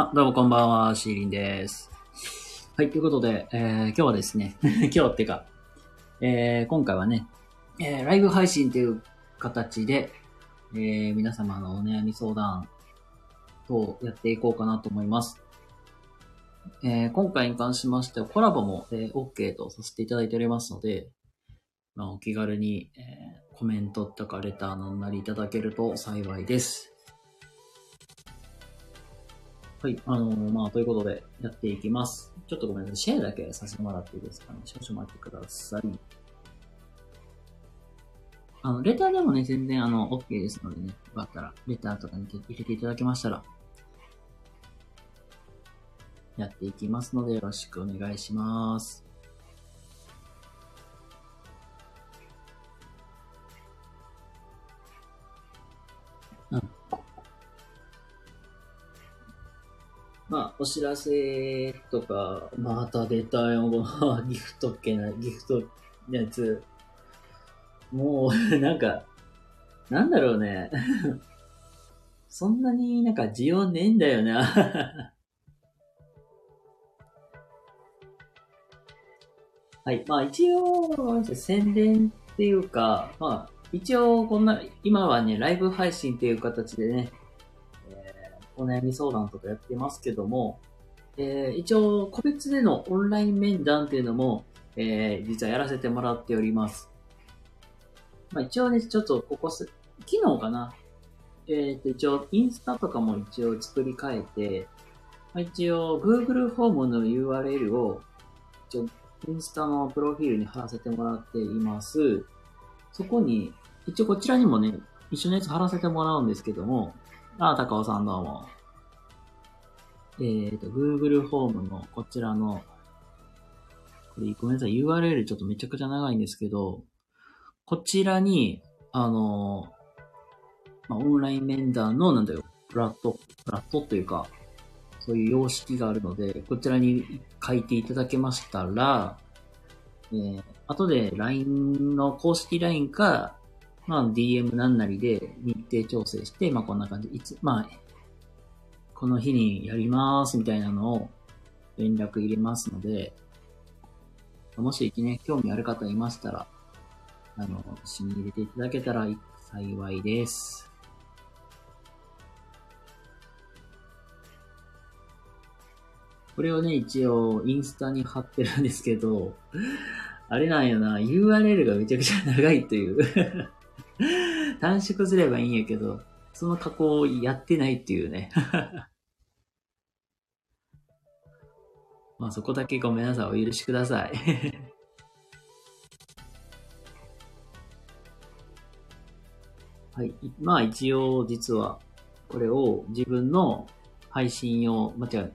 あ、どうもこんばんは、シーリンです。はい、ということで、えー今日はですね、今日っていうか、えー今回はね、えーライブ配信という形で、えー皆様のお悩み相談等やっていこうかなと思います。えー今回に関しましてはコラボも、えー OK とさせていただいておりますので、まあ、お気軽に、えーコメントとかレターなんなりいただけると幸いです。はい、あのーまあ、ということで、やっていきます。ちょっとごめんなさい。シェアだけさせてもらっていいですかね。少々待ってください。あの、レターでもね、全然、あの、OK ですのでね、よかったら、レターとかに入れていただけましたら、やっていきますので、よろしくお願いします。お知らせとか、また出たよ、ギフトっけな、ギフトのやつ。もう、なんか、なんだろうね。そんなになんか需要ねえんだよな。はい。まあ一応、宣伝っていうか、まあ一応こんな、今はね、ライブ配信っていう形でね、お悩み相談とかやってますけども、えー一応個別でのオンライン面談っていうのも、えー実はやらせてもらっております。まあ一応ね、ちょっとここす、昨日かな。えっ、と、一応インスタとかも一応作り変えて、まあ、一応 Google フォームの URL を、一応インスタのプロフィールに貼らせてもらっています。そこに、一応こちらにもね、一緒のやつ貼らせてもらうんですけども、あ、高尾さんどうも。えっ、と、Google フォームのこちらの、これごめんなさい、URL ちょっとめちゃくちゃ長いんですけど、こちらに、あの、まあ、オンライン面談の、なんだよ、プラット、プラットというか、そういう様式があるので、こちらに書いていただけましたら、えー、後で LINE の公式 LINE か、まあ DM なんなりで日程調整して、まあこんな感じ。いつ、まあ、この日にやりますみたいなのを連絡入れますので、もしね、興味ある方いましたら、あの、一緒に入れていただけたら幸いです。これをね、一応、インスタに貼ってるんですけど、あれなんよな、URL がめちゃくちゃ長いという。短縮すればいいんやけど、その加工をやってないっていうね。まあそこだけごめんなさい。お許しください。はい。まあ一応実はこれを自分の配信用、まあ、違う、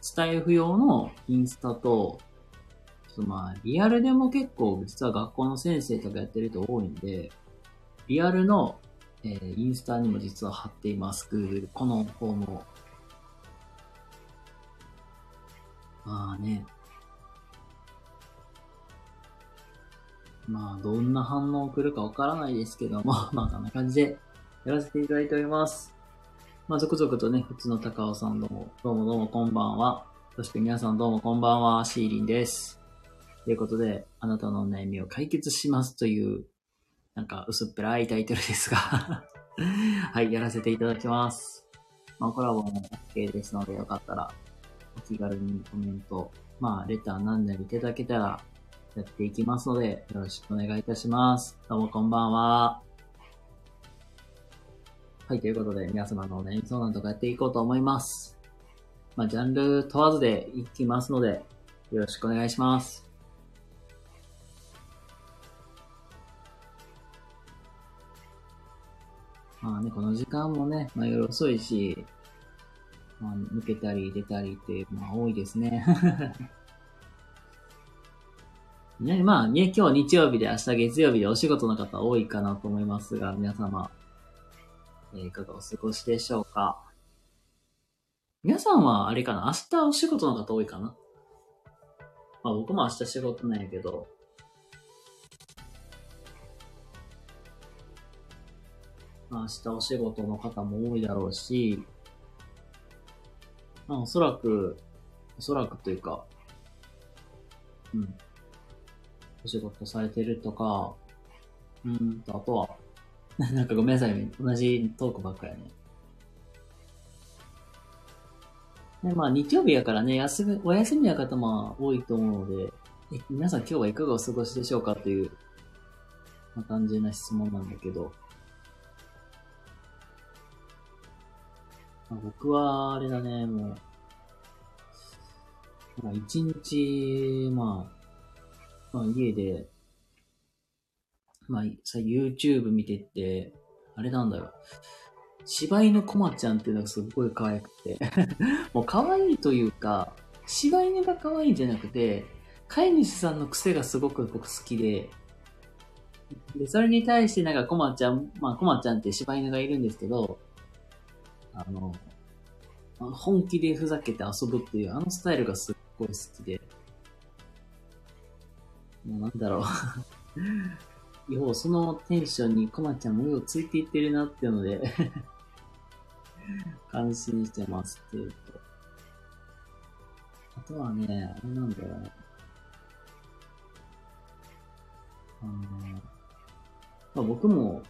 スタイフ用のインスタと、ちょっとまあリアルでも結構実は学校の先生とかやってる人多いんで、リアルの、えーインスタにも実は貼っています。Google。このフォームを。まあね。まあ、どんな反応来るかわからないですけども、まあ、こんな感じでやらせていただいております。まあ、続々とね、普通の高尾さんどうも、どうもどうもこんばんは。そして皆さんどうもこんばんは、シーリンです。ということで、あなたの悩みを解決しますという、なんか薄っぺらいタイトルですが、はい、やらせていただきます。まあ、コラボも OK ですので、よかったら、お気軽にコメント、まあ、レターなんなりいただけたら、やっていきますので、よろしくお願いいたします。どうもこんばんは。はい、ということで、皆様のお悩み相談とかやっていこうと思います。まあ、ジャンル問わずでいきますので、よろしくお願いします。まあね、この時間もね、まあ夜遅いし、まあ、抜けたり出たりって、まあ多いですね。ね、まあね、今日日曜日で明日月曜日でお仕事の方多いかなと思いますが、皆様、えーいかがお過ごしでしょうか？皆さんはあれかな明日お仕事の方多いかな？まあ僕も明日仕事なんやけど、まあ明日お仕事の方も多いだろうし、まあ、おそらく、おそらくというか、うん。お仕事されてるとか、うんと、あとは、なんかごめんなさい、同じトークばっかやね。で、まあ日曜日やからね、休み、お休みの方も多いと思うので、え皆さん今日はいかがお過ごしでしょうかという、まあ、単純な質問なんだけど、僕は、あれだね、もう、まあ一日、まあ、まあ家で、まあさ、YouTube 見てって、あれなんだろう。柴犬コマちゃんっていうのがすごい可愛くて。もう可愛いというか、柴犬が可愛いんじゃなくて、飼い主さんの癖がすごく僕好きで、で、それに対してなんかコマちゃん、まあコマちゃんって柴犬がいるんですけど、あの、本気でふざけて遊ぶっていうあのスタイルがすっごい好きで、もうなんだろう。よう、そのテンションにコマちゃんもようついていってるなっていうので 感心してますっていうと。あとはね、あれなんだろう。あのまあ、僕も、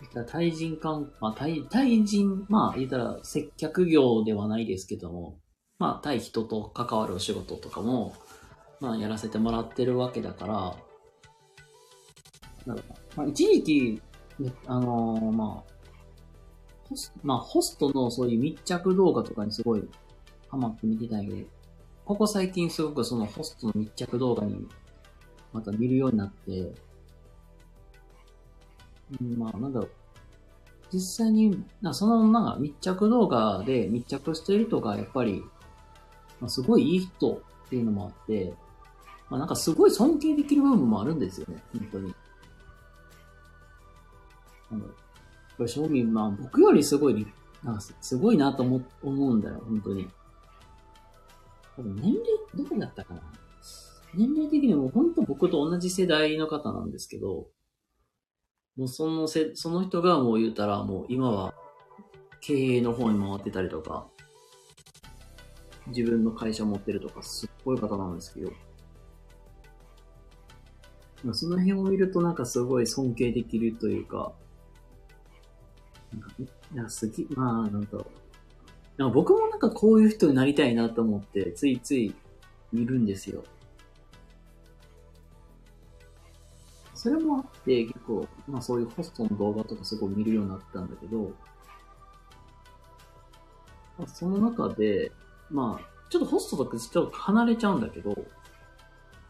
言ったら対人関、まあ対、対人、まあ言ったら接客業ではないですけども、まあ対人と関わるお仕事とかも、まあやらせてもらってるわけだから、なんだろうまあ、一時期、あのーまあ、ホスまあ、ホストのそういう密着動画とかにすごいハマって見てたんやけど、ここ最近すごくそのホストの密着動画にまた見るようになって、まあ、なんだろう。実際に、なそのなんか密着動画で密着してる人がやっぱり、まあ、すごいいい人っていうのもあって、まあなんかすごい尊敬できる部分もあるんですよね、本当に。なんだろうこれ、正味、まあ僕よりすごい、なんかすごいなと思思うんだよ、本当に。多分年齢、どこだったかな年齢的にも本当僕と同じ世代の方なんですけど、もうそのせ、その人がもう言うたらもう今は経営の方に回ってたりとか、自分の会社持ってるとかすっごい方なんですけど、その辺を見るとなんかすごい尊敬できるというか、なんか、いや、すぎ、まあ、なんだろう。なんか僕もなんかこういう人になりたいなと思って、ついつい見るんですよ。それもあって、結構、まあそういうホストの動画とかすごい見るようになったんだけど、まあ、その中で、まあ、ちょっとホストとちょっと離れちゃうんだけど、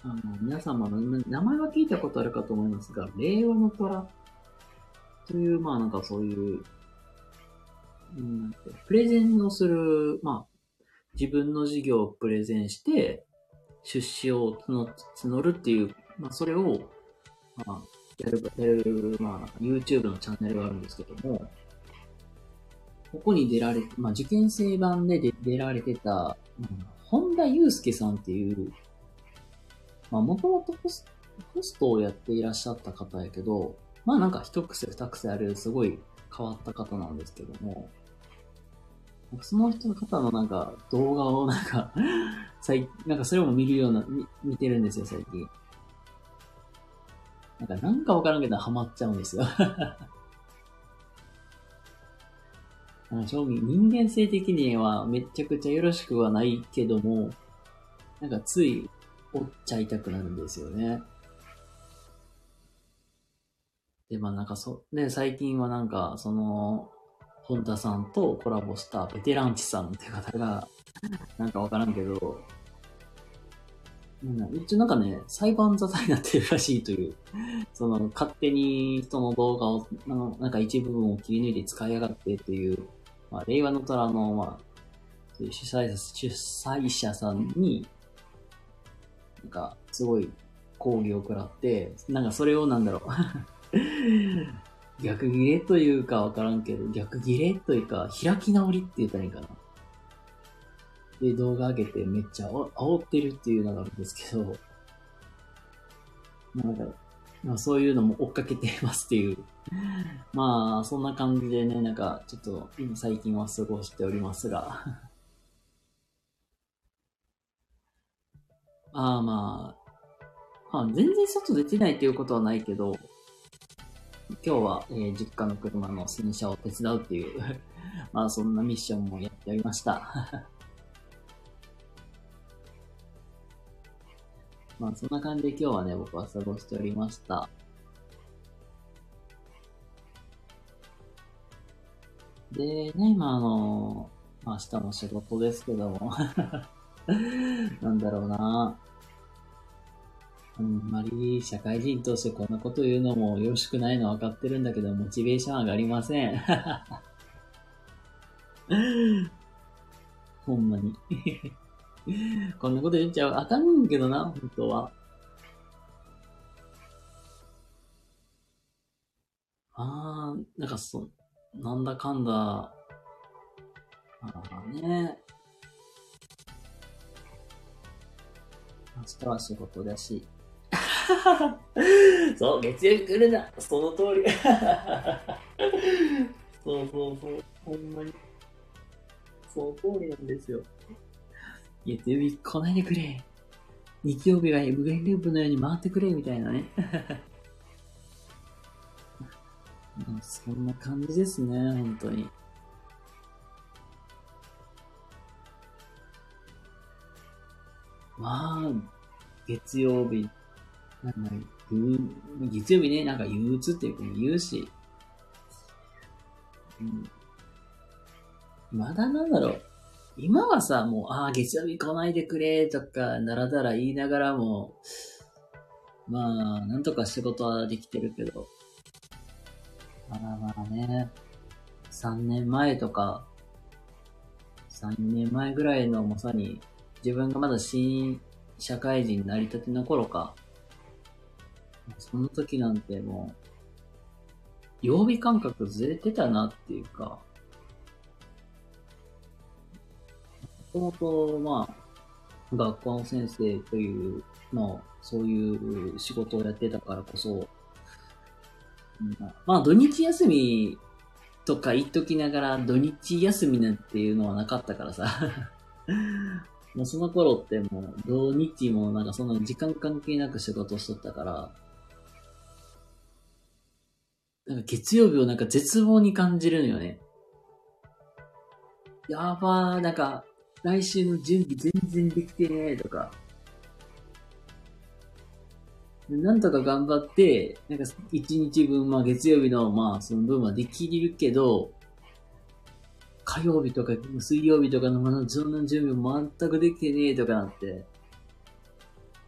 あの、皆様の名前は聞いたことあるかと思いますが、令和の虎という、まあなんかそういう、うんなんてプレゼンをする、まあ、自分の事業をプレゼンして、出資を募募るっていう、まあそれを、まあ、やる、やる、まあ YouTube のチャンネルがあるんですけども、ここに出られ、まあ受験生版で出出られてた、うん本田祐介さんっていう、まあもともとホスホストをやっていらっしゃった方やけど、まあなんか一癖二癖あるすごい変わった方なんですけども、その人の方のなんか動画をなんか、最なんかそれも見るような、み見てるんですよ、最近。なんかなんかわからんけどハマっちゃうんですよ。正味人間性的にはめちゃくちゃよろしくはないけども、なんかつい追っちゃいたくなるんですよね。で、まあなんかそ、ね、最近はなんか、その、本田さんとコラボしたベテランチさんって方が、なんかわからんけど、一応なん。かね、裁判沙汰になってるらしいという、その、勝手に人の動画を、あのなん。か一部分を切り抜いて使いやがってっていう、まあ、令和の虎の、まあ、そういう主催者、主催者さん。に、なん。か、すごい抗議を食らって、なん。かそれをなん。だろう、逆ギレというかわからん。けど、逆ギレというか、開き直りって言ったらいいかな。で、動画上げてめっちゃ煽ってるっていうのがあるんですけど、なんか、まあ、そういうのも追っかけてますっていう。まあ、そんな感じでね、なんか、ちょっと今最近は過ごしておりますが。ああまあ、まあ、全然外出てないっていうことはないけど、今日は、えー実家の車の洗車を手伝うっていう、まあそんなミッションもやっておりました。まあそんな感じで今日はね、僕は過ごしておりました。でね、まああの、明日も仕事ですけども、なんだろうな。あんまり社会人としてこんなこと言うのもよろしくないのは分かってるんだけど、モチベーション上がりません。ほんまに。こんなこと言っちゃうあかんけどな、本当は。あー、なんかそう、なんだかんだ、あーね。明日は仕事だし。そう、月曜日来るな。その通り。そうそうそう。ほんまに。その通りなんですよ。月曜日来ないでくれ。日曜日が無限ループのように回ってくれ、みたいなね。そんな感じですね、本当に。まあ、月曜日、なんか、月曜日ね、なんか憂鬱っていうか言うし、うん、まだなんだろう。今はさ、もう、ああ、月曜日来ないでくれとか、ならだら言いながらも、まあ、なんとか仕事はできてるけど、まあまあね、3年前とか、3年前ぐらいのまさに、自分がまだ新社会人になりたての頃か、その時なんてもう、曜日感覚ずれてたなっていうか、もともと、まあ、学校の先生という、まあ、そういう仕事をやってたからこそ、まあ、土日休みとか言っときながら、土日休みなんていうのはなかったからさ。もうその頃ってもう、土日もなんかそんな時間関係なく仕事しとったから、なんか月曜日をなんか絶望に感じるのよね。やばー、なんか、来週の準備全然できてねーとか。なんとか頑張って、なんか一日分、まあ月曜日の、まあその分はできるけど、火曜日とか水曜日とかのまだそんな準備全くできてねえとかなって、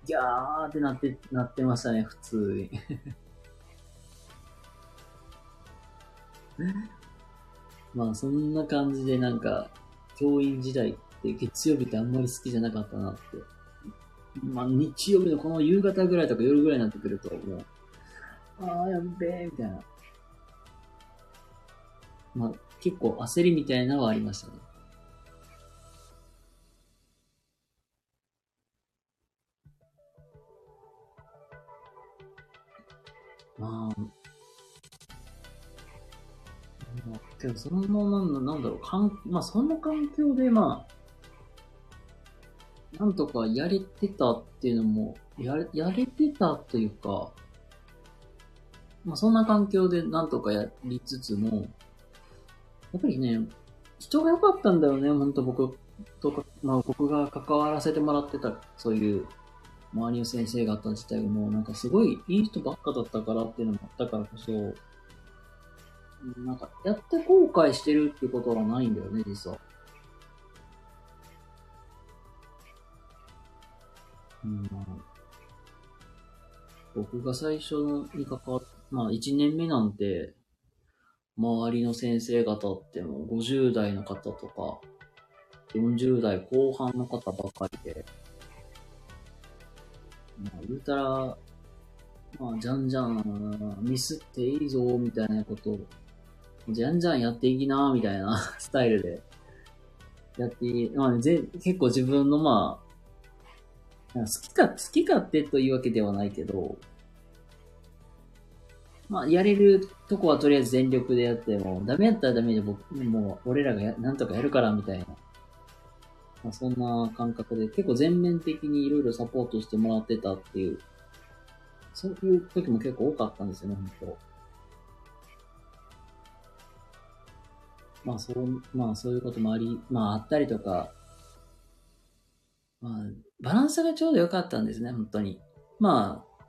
ギャーってなって、なってましたね、普通に。まあそんな感じでなんか、教員時代って月曜日ってあんまり好きじゃなかったなって。まあ日曜日のこの夕方ぐらいとか夜ぐらいになってくると、もう、ああ、やべえ、みたいな。まあ結構焦りみたいなのはありましたね。まあ、まあけど、その、なんなんだろう、かん、まあ、その環境で、まあ、なんとかやれてたっていうのも、やれ、やれてたというか、まあ、そんな環境でなんとかやりつつも、やっぱりね、人が良かったんだよね、本当僕とか、まあ、僕が関わらせてもらってた、そういう、周りの先生方自体もなんかすごいいい人ばっかだったからっていうのもあったからこそ、なんか、やって後悔してるってことはないんだよね、実は。うん、僕が最初に関わっまあ1年目なんて、周りの先生方ってもう50代の方とか、40代後半の方ばかりで、まあ言うたら、まあじゃんじゃんミスっていいぞ、みたいなことをじゃんじゃんやっていきな、みたいな スタイルで、やって、まあ、ぜ結構自分のまあ、好きか、好き勝手というわけではないけど、まあ、やれるとこはとりあえず全力でやっても、ダメやったらダメで僕、もう俺らがやなんとかやるから、みたいな。まあ、そんな感覚で結構全面的にいろいろサポートしてもらってたっていう、そういう時も結構多かったんですよね、本当まあそう、まあそういうこともあり、まああったりとか、まあバランスがちょうど良かったんですね、本当に。まあ、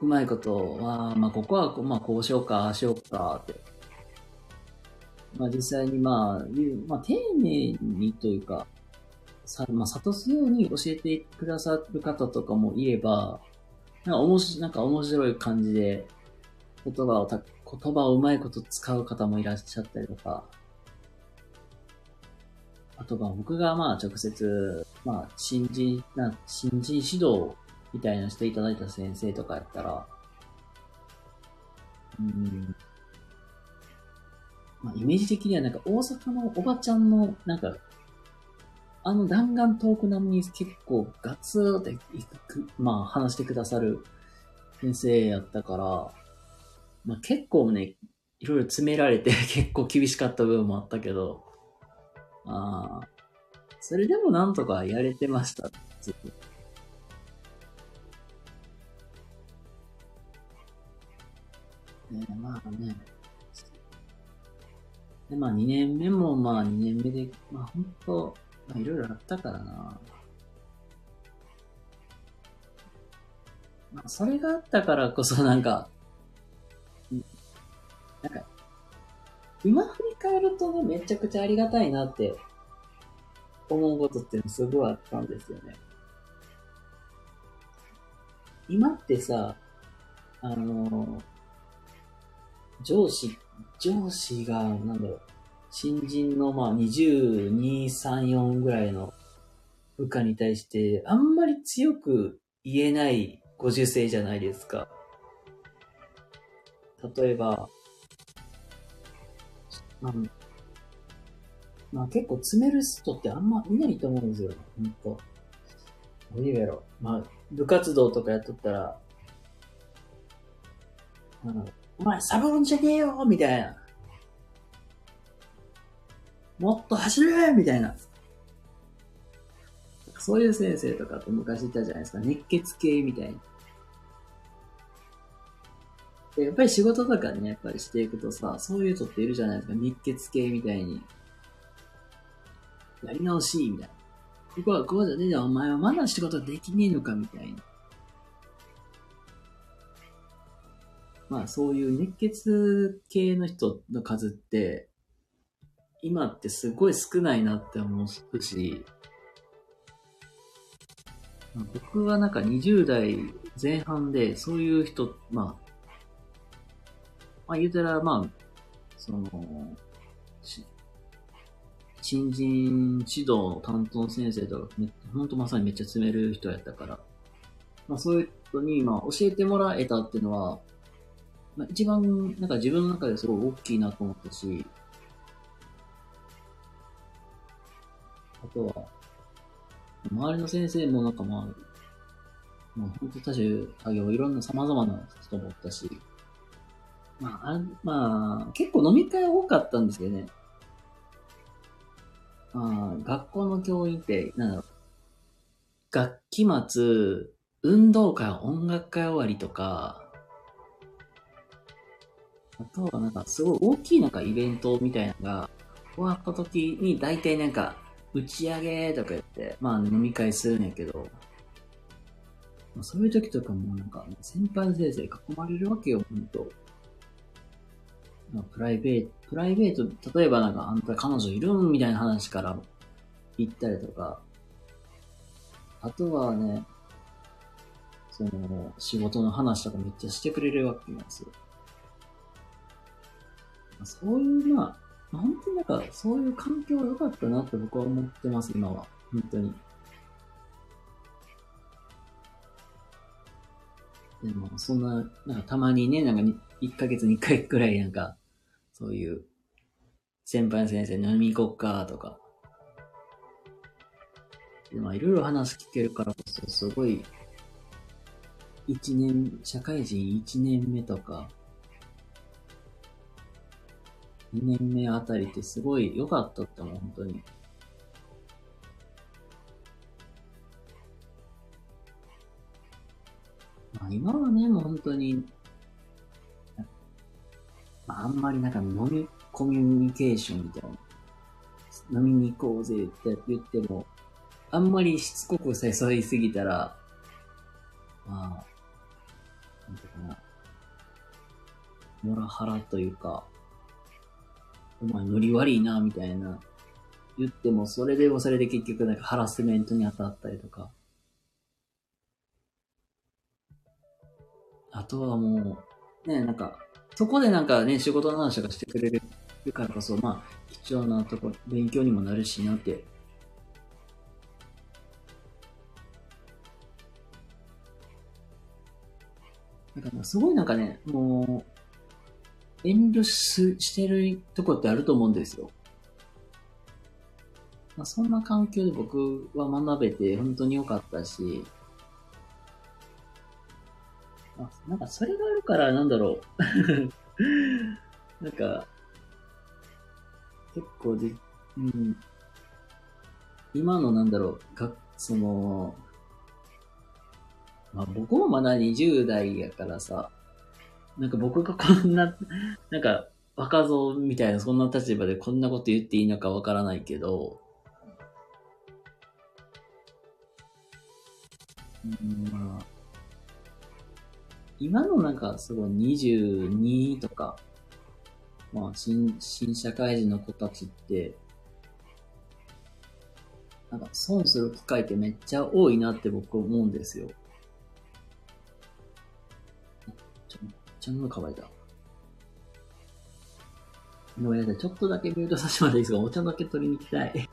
うまいことは、まあここは、まあこうしようか、ああしようかって。まあ実際にまあ、まあ丁寧にというか、さ、まあ、諭すように教えてくださる方とかもいれば、なんか面白なんか面白い感じで、言葉をた、言葉をうまいこと使う方もいらっしゃったりとか、あとは僕がまあ直接、まあ新人、な、新人指導みたいなしていただいた先生とかやったら、うん、まあイメージ的にはなんか大阪のおばちゃんのなんかあの弾丸トーク並みに結構ガツーっていくまあ話してくださる先生やったから、まあ結構ね、いろいろ詰められて 結構厳しかった部分もあったけど、ああ、それでもなんとかやれてました、ずっと。ねまあね。で、まあ2年目もまあ2年目で、まあ本当まあ、いろいろあったからな。まあ、それがあったからこそなんか、なんか、今振り返ると、めちゃくちゃありがたいなって思うことっていうのすごいあったんですよね。今ってさ、あの上司、上司が、なんだろう、新人のまあ22、3、4ぐらいの部下に対して、あんまり強く言えないご受精じゃないですか。例えば、まあ結構詰める人ってあんまいないと思うんですよ。ほんと。どういうやろ。まあ、部活動とかやっとったら、お前サボるんじゃねえよみたいな。もっと走れみたいな。そういう先生とかって昔いたじゃないですか。熱血系みたいな。で、やっぱり仕事とかね、やっぱりしていくとさ、そういう人っているじゃないですか。熱血系みたいに。やり直し、みたいな。ここはこうじゃねえ。お前はまだ仕事できねえのか、みたいな。まあそういう熱血系の人の数って、今ってすごい少ないなって思うし、僕はなんか20代前半でそういう人、まあ、まあ言うたらまあ、その、新人指導担当先生とか、ほんとまさにめっちゃ詰める人やったから、まあそういう人にまあ教えてもらえたっていうのは、まあ一番なんか自分の中ですごい大きいなと思ったし、あとは、周りの先生もなんかまあ、まあ、本当多種多様、いろんな様々な人もおったし、まあ、あまあ、結構飲み会多かったんですよね。あ、学校の教員って、なんだろう、学期末、運動会、音楽会終わりとか、あとはなんかすごい大きいなんかイベントみたいなのが終わった時に大体なんか打ち上げとか言って、まあ飲み会するんやけど、そういう時とかもなんか、先輩の先生囲まれるわけよ、ほんと。プライベート、プライベート、例えばなんか、あんた彼女いるんみたいな話から行ったりとか、あとはね、その、仕事の話とかめっちゃしてくれるわけなんですよ。そういう、まあ、本当になんか、そういう環境が良かったなって僕は思ってます、今は。本当に。でも、そんな、なんかたまにね、なんか1ヶ月に1回くらいなんか、そういう、先輩の先生飲みに行こっかとか。ま、いろいろ話聞けるからこそ、すごい、一年、社会人一年目とか、2年目あたりってすごい良かったってもう本当に。まあ今はね、もう本当にあ、んまりなんか飲み、コミュニケーションみたいな、飲みに行こうぜって言っても、あんまりしつこく誘いすぎたら、まあ、なんていうかな、モラハラというか、お前無理悪いな、みたいな、言っても、それでもそれで結局なんかハラスメントに当たったりとか。あとはもう、ね、なんか、そこでなんかね、仕事の話とかしてくれるからこそ、まあ、貴重なとこ、勉強にもなるしなって。なんかすごいなんかね、もう、遠慮ししてるとこってあると思うんですよ。まあ、そんな環境で僕は学べて本当に良かったし、あなんかそれがあるからなんだろう。なんか、結構で、うん、今のなんだろう、か、その、まあ僕もまだ20代やからさ、なんか僕がこんな、なんか若造みたいなそんな立場でこんなこと言っていいのかわからないけど、うんまあ、今のなんかすごい22とか、まあ新、新社会人の子たちって、なんか損する機会ってめっちゃ多いなって僕思うんですよ。ちょ、めっちゃ喉乾いた。ごめんなさい。ちょっとだけミュートさせてもらっていいですか？お茶だけ取りに行きたい。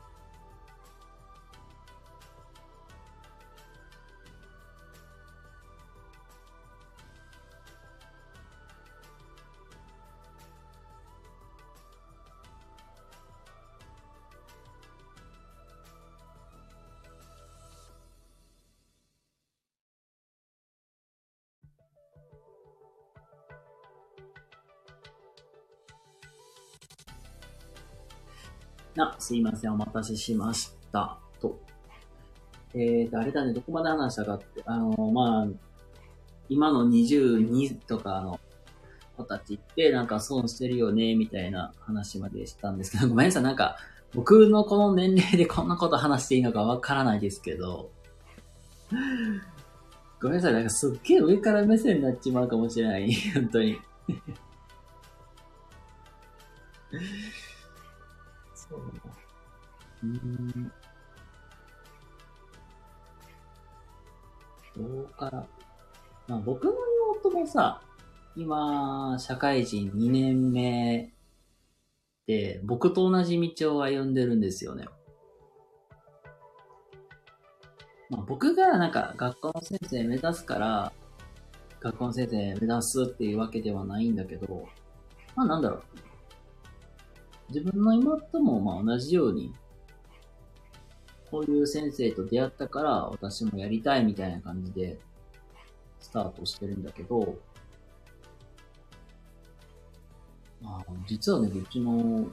あ、すいません、お待たせしました。と。えーと、あれだね、どこまで話したかって、あの、まあ、今の22とかの子たちって、なんか損してるよね、みたいな話までしたんですけど、ごめんなさい、なんか、僕のこの年齢でこんなこと話していいのかわからないですけど、ごめんなさい、なんかすっげえ上から目線になっちまうかもしれない。本当に。そう。ん。どうから。まあ僕の妹もさ、今、社会人2年目で、僕と同じ道を歩んでるんですよね。まあ、僕がなんか学校の先生目指すから、学校の先生目指すっていうわけではないんだけど、まあなんだろう。自分の妹もまあ同じように、こういう先生と出会ったから私もやりたいみたいな感じでスタートしてるんだけど、まあ、実はね、うちの、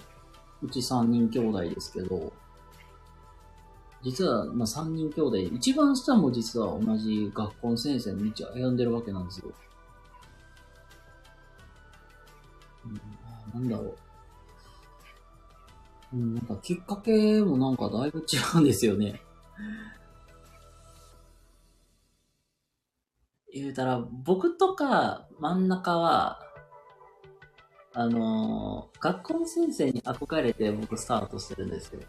うち3人兄弟ですけど、実は、まあ、3人兄弟、一番下も実は同じ学校の先生の道を歩んでるわけなんですよ。うん、なんだろう。うん、なんかきっかけもなんかだいぶ違うんですよね。言うたら、僕とか真ん中は、あのー、学校の先生に憧れて僕スタートしてるんですよ。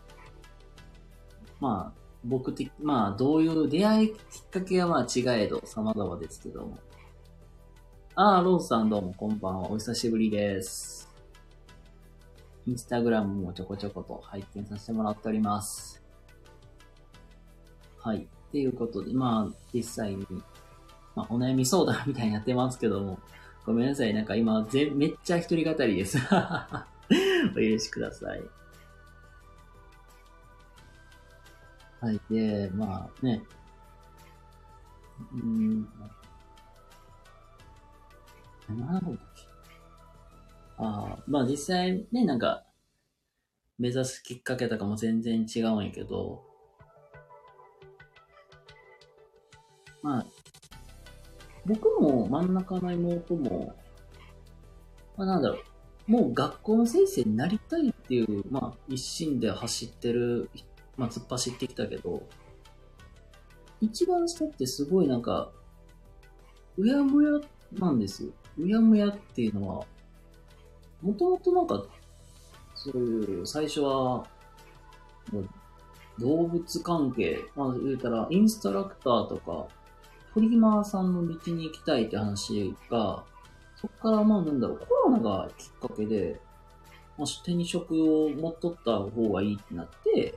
まあ、僕的、まあ、どういう出会いきっかけはまあ違えど様々ですけども。ああ、ローさんどうもこんばんは。お久しぶりです。インスタグラムもちょこちょこと拝見させてもらっております。はい。っていうことで、まあ、実際に、まあ、お悩み相談みたいにやってますけども、ごめんなさい。なんか今、ぜ、めっちゃ一人語りです。お許しください。はい。で、まあね。うん。何だっけああ、まあ実際ね、なんか、目指すきっかけとかも全然違うんやけど、まあ、僕も真ん中の妹も、まあなんだろう、もう学校の先生になりたいっていう、まあ一心で走ってる、まあ突っ走ってきたけど、一番下ってすごいなんか、うやむやなんですよ。うやむやっていうのは、もともとなんか、そういう、最初は、動物関係、まあ言うたら、インストラクターとか、トリマーさんの道に行きたいって話が、そっからまあなんだろう、コロナがきっかけで、まあ、手に職を持っとった方がいいってなって、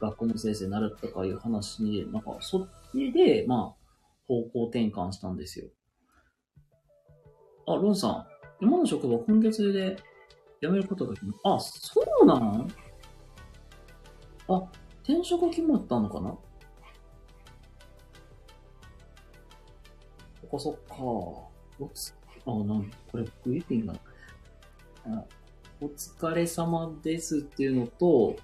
学校の先生になるとかいう話に、なんかそっちで、まあ、方向転換したんですよ。あ、ロンさん、今の職場今月で辞めることが決まった。あ、そうなの？あ、転職決まったのかな？そっかそっか。おつ、あ、なん、これ、僕言っていいんかなお疲れ様ですっていうのと、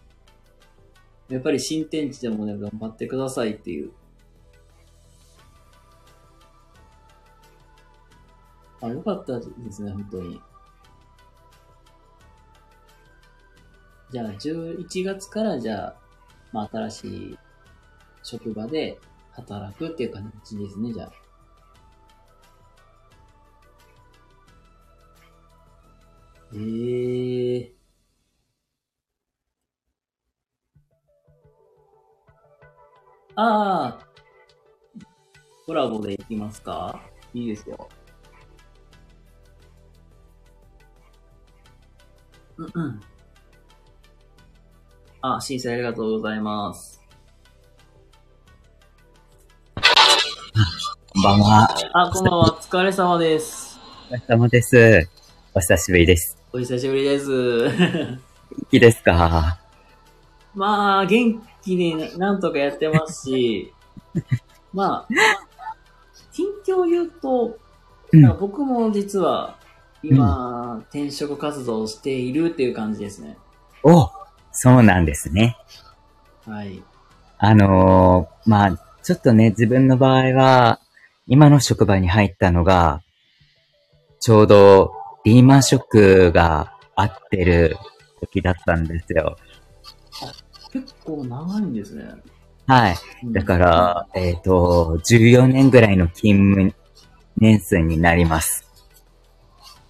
やっぱり新天地でもね、頑張ってくださいっていう。あ、よかったですね、本当に。じゃあ、11月からじゃあ、まあ、新しい職場で働くっていう感じですね、じゃあ。ええああ、コラボでいきますか？いいですよ。うんうん。あ、審査ありがとうございます。こんばんは。あ、こんばんは。お疲れ様です。お疲れ様です。お久しぶりです。お久しぶりです。元気ですか？まあ、元気になんとかやってますし、まあ、近況言うと、うん。僕も実は今、転職活動をしているっていう感じですね。おそうなんですね。はい。あのー、まあ、ちょっとね、自分の場合は、今の職場に入ったのが、ちょうどリーマンショックがあってる時だったんですよ。結構長いんですね。はい。だから、えっ、と、14年ぐらいの勤務年数になります。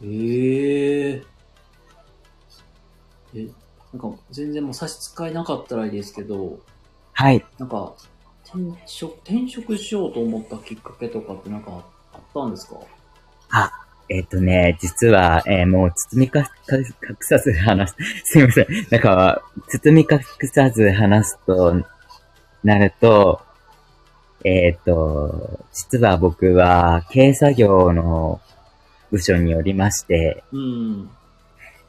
えええ、なんか全然もう差し支えなかったらいいですけど、はい。なんか、転職、転職しようと思ったきっかけとかってなんかあったんですか？あ、えっ、とね、実は、えーもう包みかか隠さず話す。すいません。なんか、包み隠さず話すとなると、えっ、と、実は僕は、軽作業の部署におりまして、うん。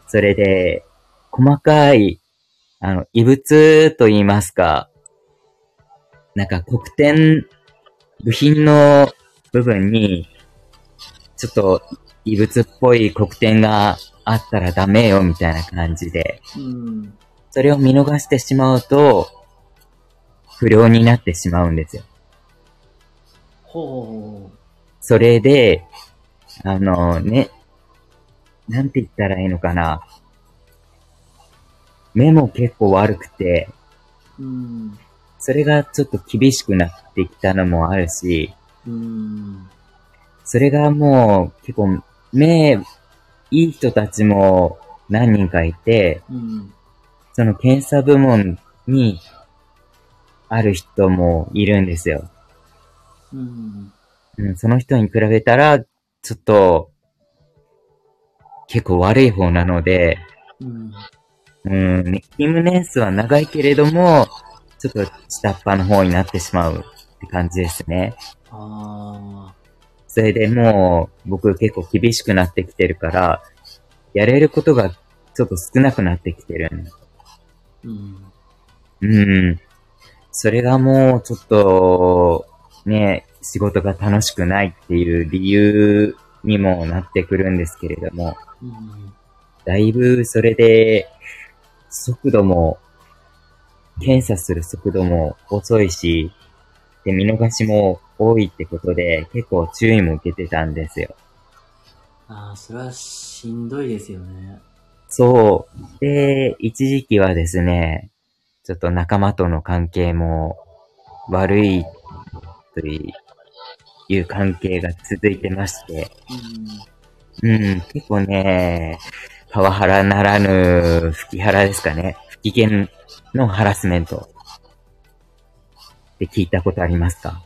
それで、細かい、あの、異物と言いますか、なんか黒点、部品の部分に、ちょっと異物っぽい黒点があったらダメよ、みたいな感じで、うん。それを見逃してしまうと、不良になってしまうんですよ。ほそれで、あのね、なんて言ったらいいのかな。目も結構悪くて、う。うん。それがちょっと厳しくなってきたのもあるし、うん。それがもう結構目いい人たちも何人かいて、うん。その検査部門にある人もいるんですよ。うん。うん、その人に比べたら、ちょっと結構悪い方なので、うん。うん、勤務年数は長いけれども、ちょっと下っ端の方になってしまうって感じですね。あそれでもう、僕結構厳しくなってきてるから、やれることがちょっと少なくなってきてる。うん。うん。それがもうちょっと、ね、仕事が楽しくないっていう理由にもなってくるんですけれども、うん。だいぶそれで、速度も、検査する速度も遅いし、で、見逃しも多いってことで、結構注意も受けてたんですよ。ああ、それはしんどいですよね。そう。で、一時期はですね、ちょっと仲間との関係も悪いという関係が続いてまして、うん。うん、結構ね、パワハラならぬ、吹きハラですかね。不機嫌のハラスメント。って聞いたことありますか？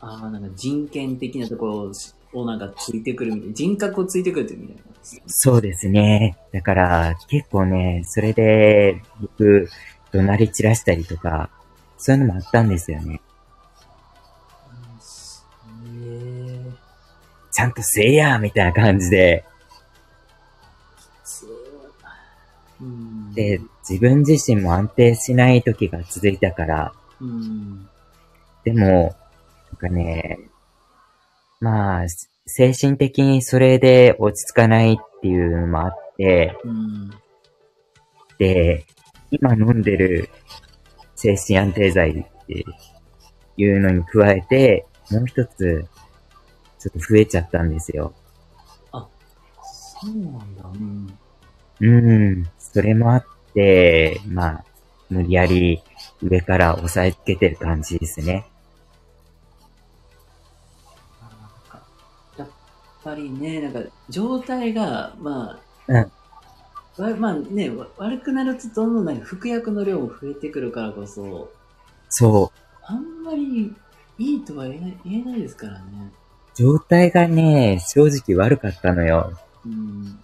ああ、なんか人権的なところをなんかついてくるみたいな。人格をついてくるってみたいな。そうですね。だから、結構ね、それで、僕、怒鳴り散らしたりとか、そういうのもあったんですよね。ちゃんとせえやみたいな感じで。で、自分自身も安定しない時が続いたから、うん。でも、なんかね、まあ、精神的にそれで落ち着かないっていうのもあって、うん。で、今飲んでる精神安定剤っていうのに加えて、もう一つ、ちょっと増えちゃったんですよ。そうなんだ。うん。うん、それもあって、まあ、無理やり上から押さえつけてる感じですね。やっぱりね、なんか状態が、まあ、うんわまあね、わ悪くなるとどんどんなんか服薬の量も増えてくるからこそ、そあんまりいいとは言えない言えないですからね。う。状態がね、正直悪かったのよ。うん。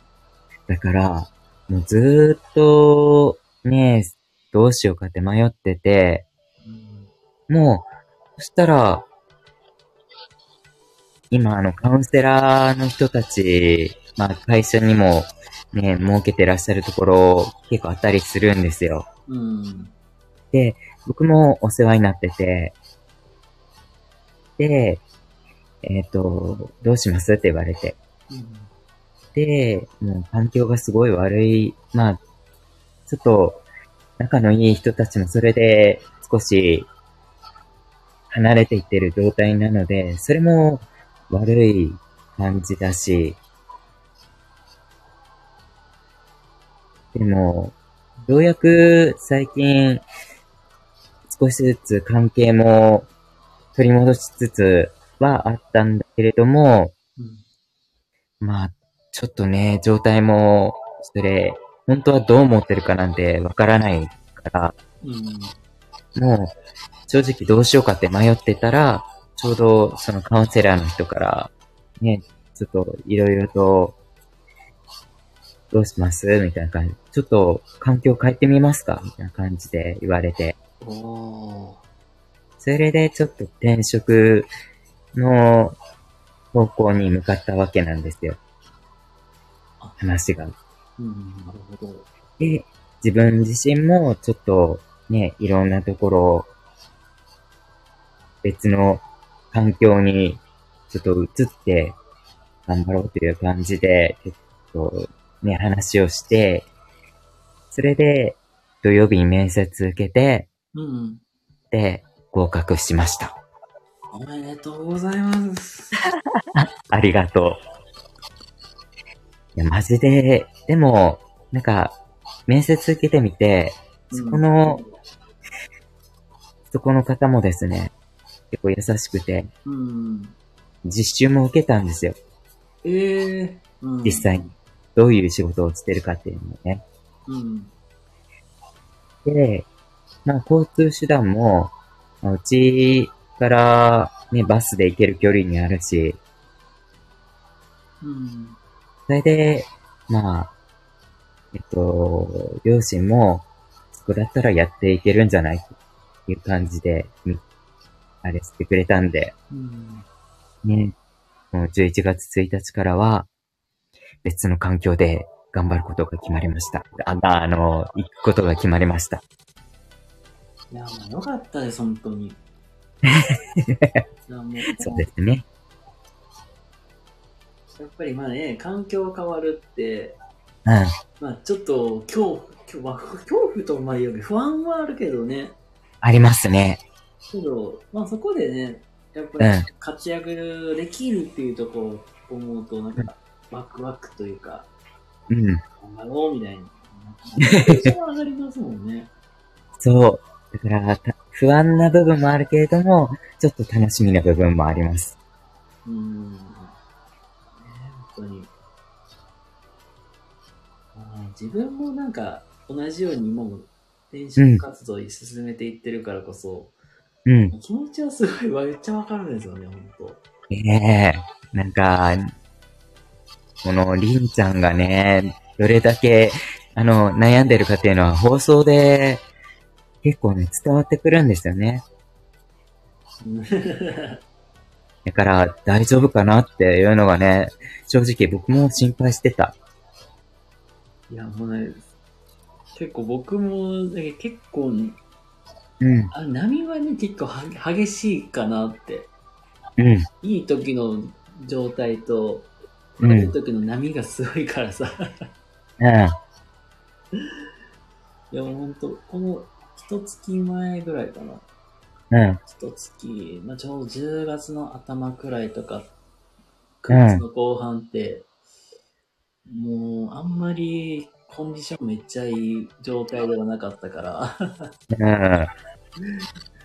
だから、もうずーっと、ね、どうしようかって迷ってて、うん。もう、そしたら、今、あの、カウンセラーの人たち、まあ、会社にも、ね、設けてらっしゃるところ、結構あったりするんですよ。うん。で、僕もお世話になってて、で、えっ、と、どうします？って言われて。うん。で、もう環境がすごい悪い。まあ、ちょっと、仲のいい人たちもそれで少し離れていってる状態なので、それも悪い感じだし、でも、ようやく最近少しずつ関係も取り戻しつつはあったんだけれども、うん。まあ、ちょっとね、状態も、それ、本当はどう思ってるかなんてわからないから、うん。もう、正直どうしようかって迷ってたら、ちょうどそのカウンセラーの人から、ね、ちょっといろいろと、どうします？みたいな感じ。ちょっと環境変えてみますか？みたいな感じで言われて。それでちょっと転職の方向に向かったわけなんですよ。話が。うん。なるほど。で、自分自身もちょっとね、いろんなところ、別の環境にちょっと移って頑張ろうという感じで、結構ね、話をして、それで土曜日に面接受けて、うん。で、合格しました。おめでとうございます。ありがとう。いや、マジで、でも、なんか、面接受けてみて、そこの、そこの方もですね、結構優しくて、うん。実習も受けたんですよ。ええうん。実際に。どういう仕事をしてるかっていうのをね。うん。で、まあ、交通手段も、まあうちからね、バスで行ける距離にあるし、うん。それで、まあ、えっと、両親も、そこだったらやっていけるんじゃないっていう感じで、みあれしてくれたんで、うん。ね、もう11月1日からは、別の環境で頑張ることが決まりました。あ、まあ、あの、行くことが決まりました。いや、もうよかったです、本当に。そうですね。やっぱりまあね、環境が変わるって、うん。まあちょっと恐怖、恐怖とまで言うより不安はあるけどね。ありますね。けど、まあそこでね、やっぱりうん活躍できるっていうとこを思うと、なんか、ワクワクというか、うん。頑張ろうみたいな。テンション上がりますもんね。そう。だから、た不安な部分もあるけれども、ちょっと楽しみな部分もあります。うーん。ね本当に。自分もなんか、同じように今も転職活動に進めていってるからこそ、うん。気持ちはすごいめっちゃわかるんですよね、本当ねえ。なんか、この、りんちゃんがね、どれだけ、あの、悩んでるかっていうのは放送で、結構ね、伝わってくるんですよね。だから、大丈夫かなっていうのがね、正直僕も心配してた。いや、もうね、結構僕も、ね、結構、うん、あ波はね、結構は激しいかなって。うん、いい時の状態と、うん悪い時の波がすごいからさ。うん、いや、もうほんと、この一月前ぐらいかな。うん、一月、まあ、ちょうど10月の頭くらいとか、9月の後半って、もう、あんまりコンディションめっちゃいい状態ではなかったから、うん。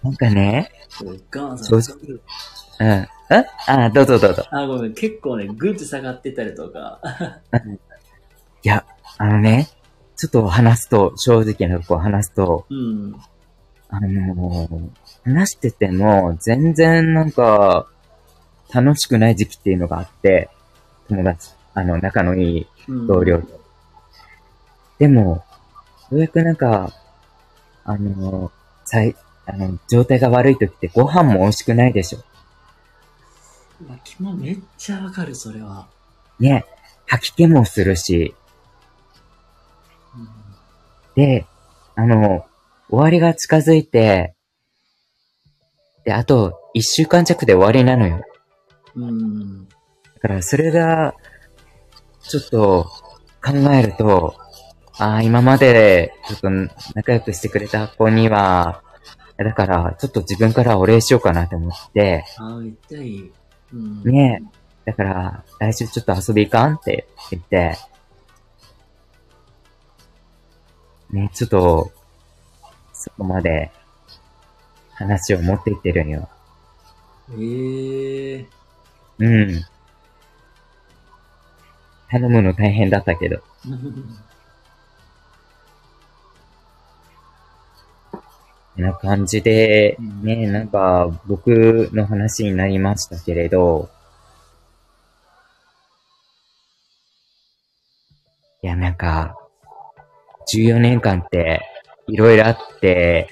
なんかね、ガンさん、うん。ああ、どうぞどうぞ。あ、ごめん、結構ね、ぐっと下がってたりとか、いや、あのね、ちょっと話すと、正直なとこ話すと、うん、あのー話してても、全然なんか、楽しくない時期っていうのがあって、友達、あの、仲のいいうん。同僚と。でも、ようやくなんか、あのーさい、あの、状態が悪い時ってご飯も美味しくないでしょ。うわ気もめっちゃわかる、それは。ね、吐き気もするし、うんで、あの、終わりが近づいて、で、あと、一週間弱で終わりなのよ。うん。だから、それが、ちょっと、考えると、ああ、今まで、ちょっと、仲良くしてくれた子には、だから、ちょっと自分からお礼しようかなと思って、ああ、めっちゃいい。うん。ねだから、来週ちょっと遊び行かんって言って、ね、ちょっと、そこまで、話を持っていってるんよ。ええうん。頼むの大変だったけど。な感じで、うんね、なんか、僕の話になりましたけれど、いや、なんか、14年間って、いろいろあって、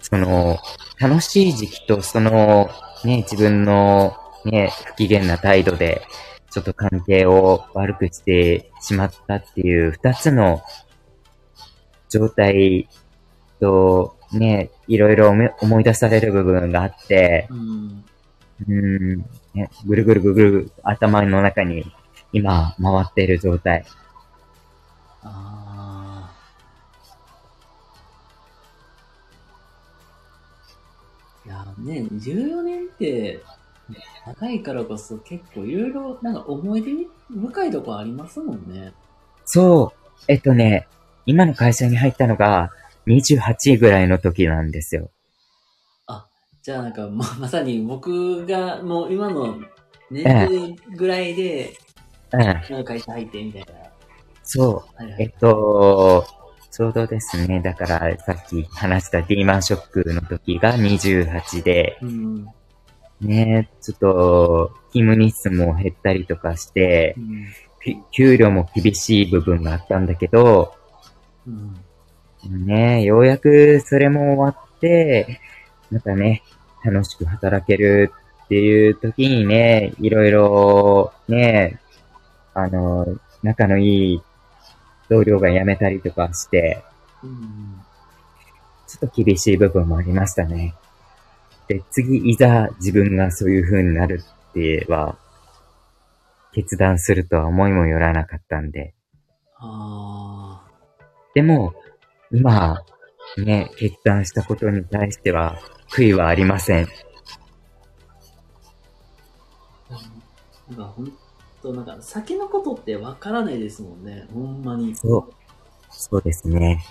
その、楽しい時期と、その、ね、自分の、ね、不機嫌な態度で、ちょっと関係を悪くしてしまったっていう二つの状態と、ね、いろいろ思い出される部分があって、うん。うん、ね、ぐるぐるぐるぐる頭の中に今回っている状態。あいやね、14年って、長いからこそ結構いろいろなんか思い出深いとこありますもんね。そう、えっとね、今の会社に入ったのが28位ぐらいの時なんですよ。じゃあなんかま、まさに僕がもう今の年齢ぐらいで、うん、なんか会社入ってみたいな。そう。はいはい。えっと、ちょうどですね、だからさっき話したディーマンショックの時が28で、うん。ね、ちょっと、勤務日数も減ったりとかしてう、ん。給料も厳しい部分があったんだけど、うん。ね、ようやくそれも終わって、またね、楽しく働けるっていう時にね、いろいろね、あの、仲のいい同僚が辞めたりとかして、うん。ちょっと厳しい部分もありましたね。で、次、いざ自分がそういう風になるっては、決断するとは思いもよらなかったんで。ああ。でも、今、ね、決断したことに対しては、悔いはありません。なんか本当なんか先のことってわからないですもんね。ほんまに。そう。そうですね。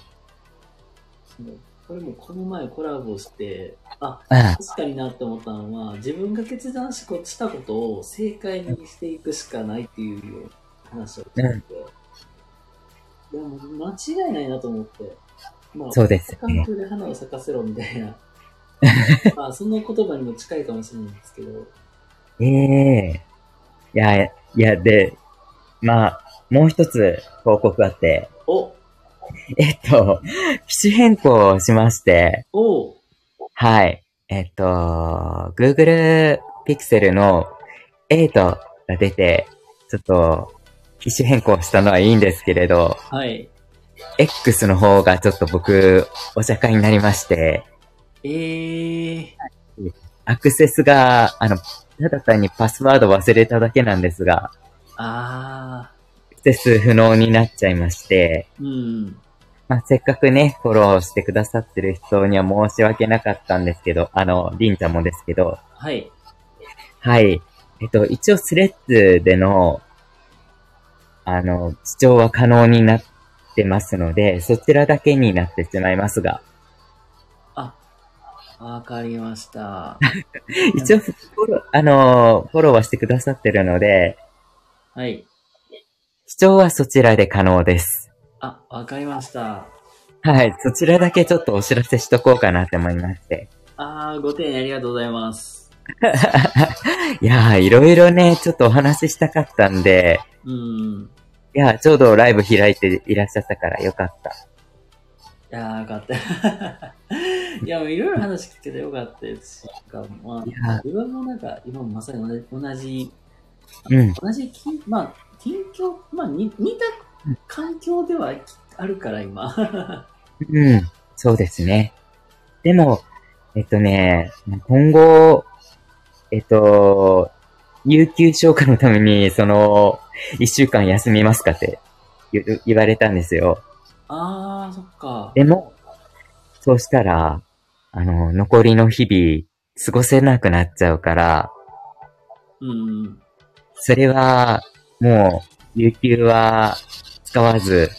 これもこの前コラボして、あ、あ確かになって思ったのは、自分が決断したことを正解にしていくしかないっていう話を聞いて、いやもう間違いないなと思って、まあ、そうですね。環境で花を咲かせろみたいな、まあ、その言葉にも近いかもしれないんですけど、ええいや、いや、で、まあ、もう一つ報告があって、お。えっと、機種変更をしまして、お。はい。えっと、Google Pixel の8が出て、ちょっと、機種変更したのはいいんですけれど、はい。X の方がちょっと僕、お釈迦になりまして、えー、アクセスが、あの、ただ単にパスワード忘れただけなんですが、あアクセス不能になっちゃいまして、ー、うん。まあ、せっかくね、フォローしてくださってる人には申し訳なかったんですけど、あの、りんちゃんもですけど、はい。はい。えっと、一応スレッズでの、あの、視聴は可能になってますので、そちらだけになってしまいますが、あ、わかりました。一応、フォロー、あの、フォローはしてくださってるので、はい。視聴はそちらで可能です。あ、わかりました。はい。そちらだけちょっとお知らせしとこうかなって思いまして。あー、ご丁寧ありがとうございます。いやー、いろいろね、ちょっとお話ししたかったんで、うん。いやー、ちょうどライブ開いていらっしゃったからよかった。いやー、よかった。いや、もういろいろ話聞けてよかったですし、なんかまいやあ、自分もなんか、今もまさに同じ、同じ、うん。同じき、まあ、近況、まあ、に似た環境ではあるから、今。うん。そうですね。でも、えっとね、今後、えっと、有給消化のために、その、一週間休みますかって言言われたんですよ。あー、そっか。でも、そうしたら、あの、残りの日々、過ごせなくなっちゃうから、うん。それは、もう、有給は使わず、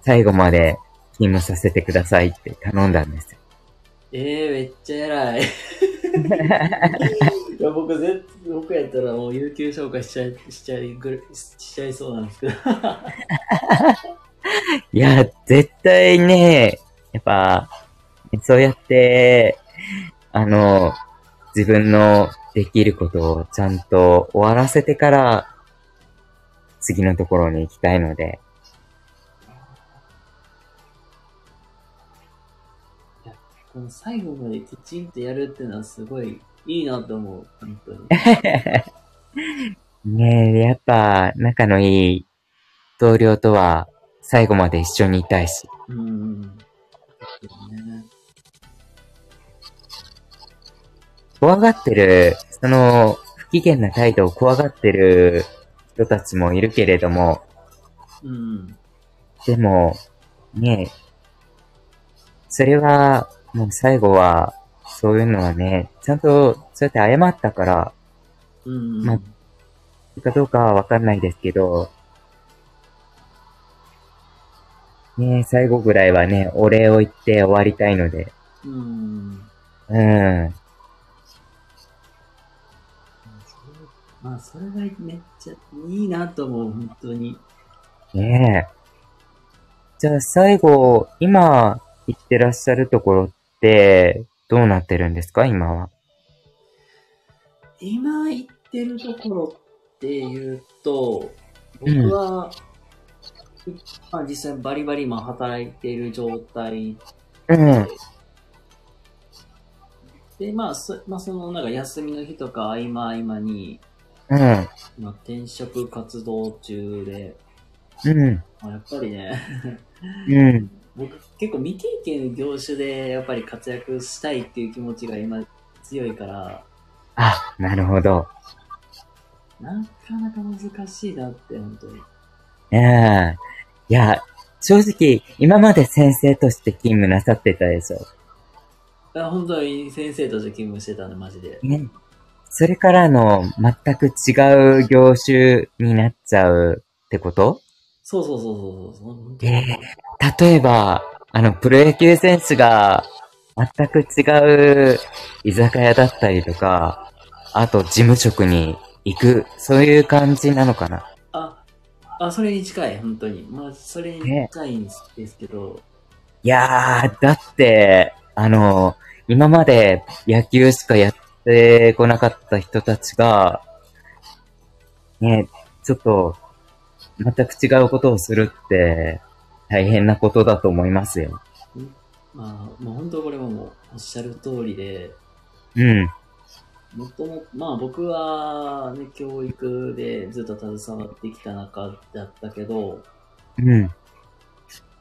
最後まで勤務させてくださいって頼んだんですよ。えー、めっちゃ偉い。いや、僕、ぜ僕やったらもう有給消化しちゃい、しちゃいぐる、しちゃいそうなんですけど。いや、絶対ね、やっぱ、そうやって、あの、自分のできることをちゃんと終わらせてから、次のところに行きたいので、この最後まできちんとやるっていうのはすごいいいなと思う、本当に。ねえ、やっぱ、仲のいい同僚とは、最後まで一緒にいたいし。うん。ですよね。怖がってる、その、不機嫌な態度を怖がってる人たちもいるけれども、うん。でも、ねえ、それは、もう最後は、そういうのはね、ちゃんと、そうやって謝ったから、うん。まかどうかはわかんないですけど、ねえ、最後ぐらいはね、お礼を言って終わりたいので、うん。うん。まあ、それがめっちゃいいなと思う、本当に。ねえ。じゃあ最後、今行ってらっしゃるところって、どうなってるんですか？今は。今行ってるところっていうと、僕は、まあ実際バリバリ今働いている状態うん。で、まあ、そまあ、そのなんか休みの日とか合間合間に、うん。まあ、転職活動中で、うん。まあ、やっぱりね、うん。僕結構未経験の業種でやっぱり活躍したいっていう気持ちが今強いから、あ、なるほど。なかなか難しいなって、本当に。うん。いや、正直、今まで先生として勤務なさってたでしょ。あ本当に先生として勤務してたんで、マジで。ね。それからの全く違う業種になっちゃうってこと？そうそうそうそうそうえ例えば、あの、プロ野球選手が全く違う居酒屋だったりとか、あと事務職に行く、そういう感じなのかな？あ、あ、それに近い、本当に。まあ、それに近いんですけど、いやー、だって、あの、今まで野球しかやってこなかった人たちが、ね、ちょっと、全く違うことをするって、大変なことだと思いますよ。まあ、まあ本当これはもうおっしゃる通りで、うん。もともまあ僕はね、教育でずっと携わってきた中だったけど、うん。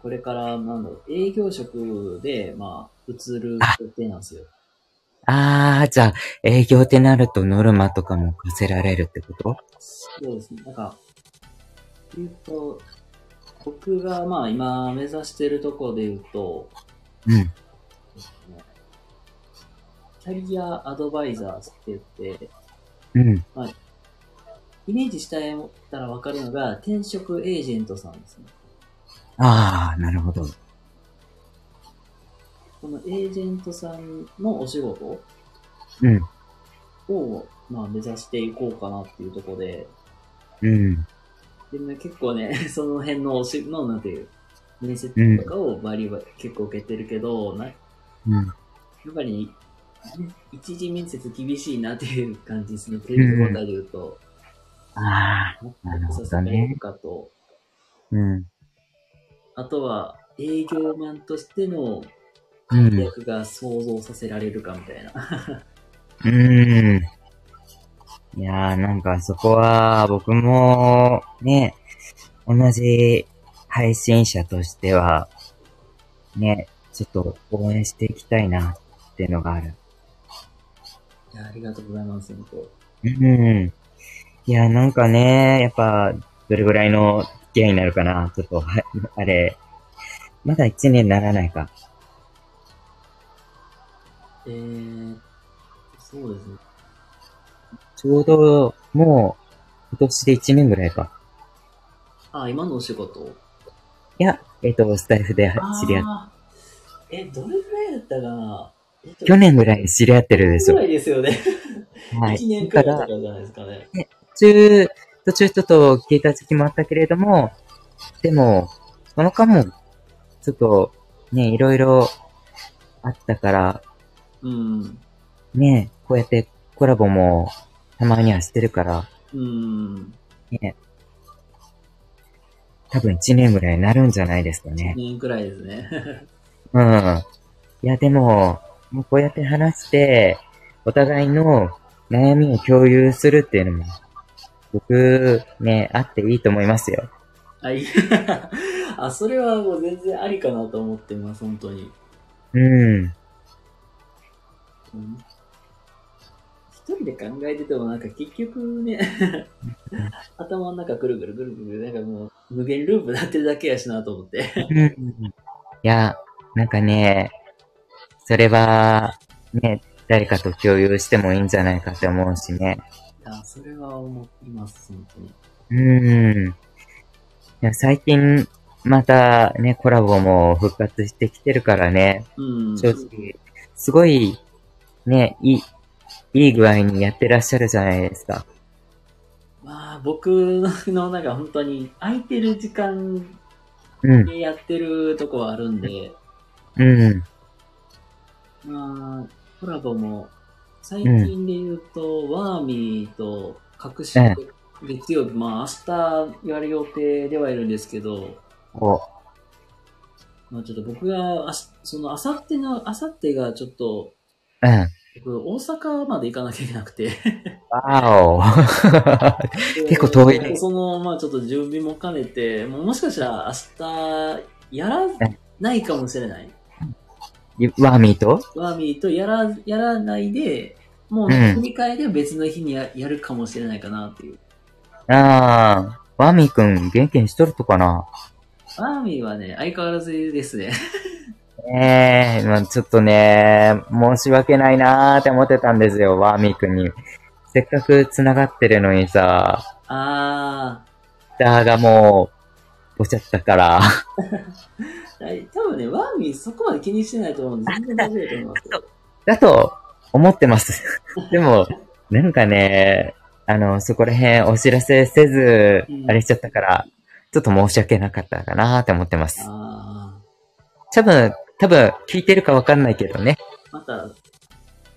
これから、なんだろう、営業職で、まあ、移る予定なんですよ。あー、じゃあ、営業ってなるとノルマとかも課せられるってこと？そうですね。なんか、言うと、僕がまあ今目指してるところで言うと、うん。キャリアアドバイザーって言って、うん。イメージしたらわかるのが転職エージェントさんですね。あー、なるほど。このエージェントさんのお仕事うん。を、まあ、目指していこうかなっていうところで、うん。でね、結構ね、その辺のおし、の、なんていう、面接とかをバリバリ結構受けてるけど、なやうん。っぱり、一次面接厳しいなっていう感じですね。テレビ問題で言うと、あもなるほれるかと、ー。うん。あとは営業マンとしてのうん。役が想像させられるかみたいな。うーん。いやー、なんかそこは僕もね、同じ配信者としては、ね、ちょっと応援していきたいなっていうのがある。いやありがとうございます、本当。うん。いや、なんかね、やっぱ、どれぐらいの付き合いになるかな。ちょっと、は あれ、まだ1年ならないか。えー、そうですね。ちょうど、もう、今年で1年ぐらいか。あ、今のお仕事？いや、えっ、と、スタイフで知り合っあーえ、どれぐらいだったかな？えっと去年ぐらい知り合ってるでしょぐら。いですよね。はい。1年くららいとか、じゃないですかね。途中、途中ちょっと消えた時期もあったけれども、でも、その間も、ちょっと、ね、いろいろあったから、うん。ね、こうやってコラボもたまにはしてるから、うん。ね、多分1年ぐらいになるんじゃないですかね1。年くらいですね。うん。いや、でも、もうこうやって話して、お互いの悩みを共有するっていうのも、僕、ね、あっていいと思いますよ。あ、い いあ、それはもう全然ありかなと思ってます、本当に。うん。うん一人で考えててもなんか結局ね、頭の中ぐるぐるぐるぐる、なんかもう無限ループになってるだけやしなと思って。いや、なんかね、それは、ね、誰かと共有してもいいんじゃないかって思うしね。いや、それは思います、本当に。うん。いや最近、またね、コラボも復活してきてるからね、うん。正直、すごい、ね、いい、いい具合にやってらっしゃるじゃないですか。まあ、僕のなんか本当に空いてる時間うん、でやってるとこはあるんで、うん、まあ、コラボも、最近で言うと、ワーミーと、隠しうん月曜日、まあ明日やる予定ではいるんですけど、お、まあちょっと僕が、あしその、あさっての、あさってがちょっと、うん、僕、大阪まで行かなきゃいけなくて。わお。結構遠いねその、まあちょっと準備も兼ねて、もしかしたら明日、やらないかもしれない。ワーミーと？ワーミーとやら、やらないで、もううん振り替えで別の日にややるかもしれないかなっていう。ああ、ワーミーくん元気にしとるとかな？ワーミーはね、相変わらずですね。ええまあちょっとね、申し訳ないなーって思ってたんですよ、ワーミーくんに。せっかく繋がってるのにさ、あダーがもう、ぼちゃったから、多分ね、ワーミーそこまで気にしてないと思うんで、全然大丈夫だと思いますよ。だと思ってます。でも、なんかね、あの、そこら辺お知らせせずうん、あれしちゃったから、ちょっと申し訳なかったかなって思ってます。あ多分、多分、聞いてるかわかんないけどね。ー、また、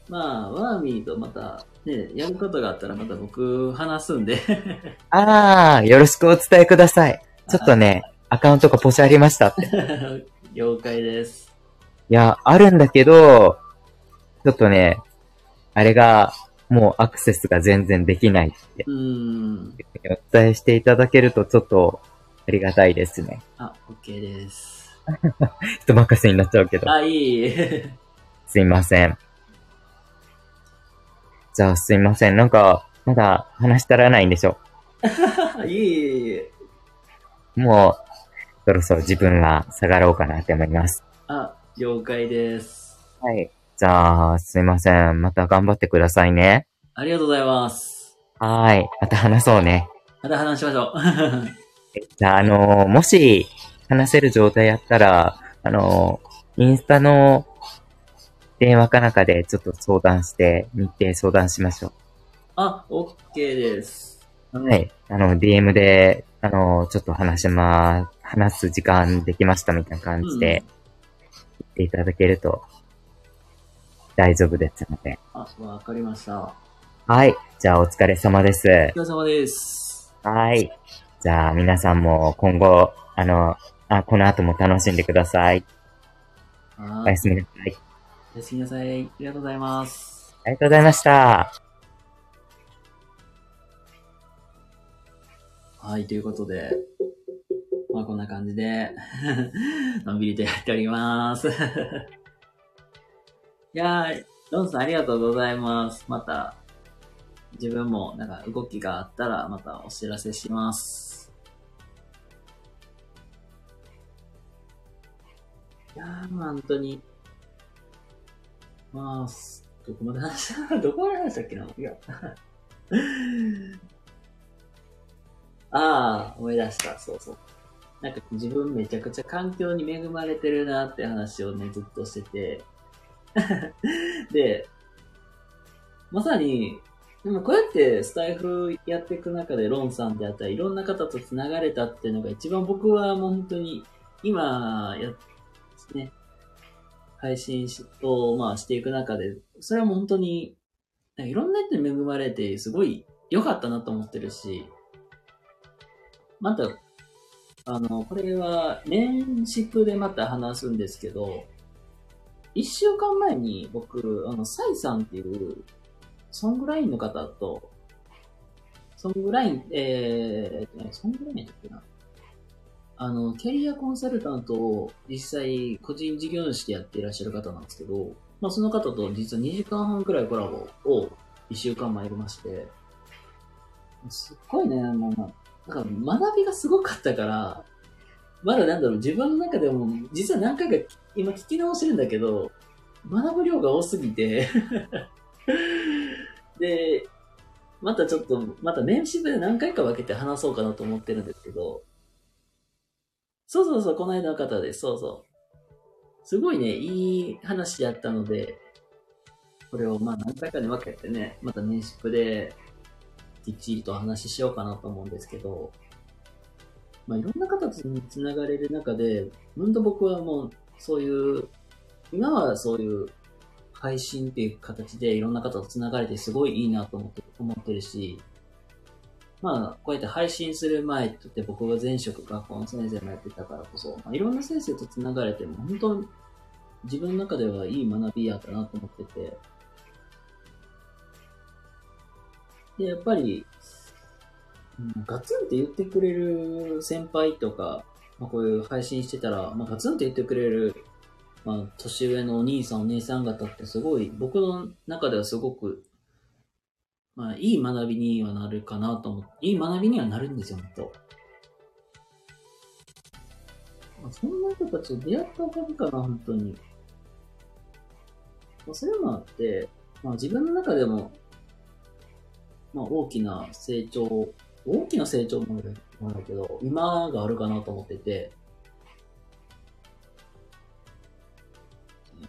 まあ、ワーミーとまた、ね、やることがあったらまた僕話すんで。あー、よろしくお伝えください。ちょっとね、アカウントがポシありましたって。了解です。いや、あるんだけど、ちょっとね、あれが、もうアクセスが全然できないってうーん。お伝えしていただけるとちょっとありがたいですね。あ、OK です。人任せになっちゃうけど。あ、いい。すいません。じゃあすいません。なんか、まだ話したらないんでしょ？いい。もう、そろそろ自分は下がろうかなって思います。あ、了解です。はい。じゃあ、すいません。また頑張ってくださいね。ありがとうございます。はーい。また話そうね。また話しましょう。じゃあ、あのーもし、話せる状態やったら、あのーインスタの電話かなんかでちょっと相談して、日程相談しましょあ、OK です。う。はい。あの、DM で、あのーちょっと話しま、話す時間できましたみたいな感じで、言っていただけると、大丈夫ですので。あ、わかりました。はい。じゃあ、お疲れ様です。お疲れ様です。はい。じゃあ、皆さんも今後、あの、あ、この後も楽しんでください。あおやすみなさい。おやすみなさい。ありがとうございます。ありがとうございました。はい、ということで、まあこんな感じで、のんびりとやっております。いやー、ロンさんありがとうございます。また、自分もなんか動きがあったらまたお知らせします。いやー、本当に、まあ、すどこまで話した どこまで話したっけな？いや。ああ、思い出した。そうそう。なんか自分めちゃくちゃ環境に恵まれてるなって話をね、ずっとしてて。で、まさに、でもこうやってスタイフやっていく中でロンさんであったり、いろんな方と繋がれたっていうのが一番僕はもう本当に今や、ね、配信しと、まあしていく中で、それはもう本当に、いろんな人に恵まれて、すごい良かったなと思ってるし、また、あの、これは、メンシップでまた話すんですけど、一週間前に僕、あの、サイさんっていう、ソングラインの方と、ソングライン、えー、え、ソングラインだっけな。あの、キャリアコンサルタントを実際個人事業主でやっていらっしゃる方なんですけど、まあその方と実は2時間半くらいコラボを一週間前やりまして、すっごいね、もうな、んか学びがすごかったから、まだなんだろう、自分の中でも、実は何回か今聞き直してるんだけど、学ぶ量が多すぎて、で、またちょっと、またメンシップで何回か分けて話そうかなと思ってるんですけど、そうそうそう、この間の方です。そうそう。すごいね、いい話だったので、これをまあ何回かに分けてね、またメンシップできっちりとお話ししようかなと思うんですけど、まあいろんな方とつながれる中で、本当僕はもうそういう、今はそういう配信っていう形でいろんな方とつながれてすごいいいなと思って思ってるし、まあ、こうやって配信する前って僕が前職学校の先生もやってたからこそ、まあ、いろんな先生とつながれても本当に自分の中ではいい学びやったなと思ってて、で、やっぱり、うんガツンって言ってくれる先輩とか、まあ、こういう配信してたら、まあ、ガツンって言ってくれる、まあ、年上のお兄さんお姉さん方ってすごい、僕の中ではすごく、まあ、いい学びにはなるかなと思って、いい学びにはなるんですよ、本当。まあ、そんな人たちと出会ったおかげかな、本当に。まあ、それもあって、まあ、自分の中でも、まあ大きな成長、大きな成長もなんだけど、今があるかなと思ってて、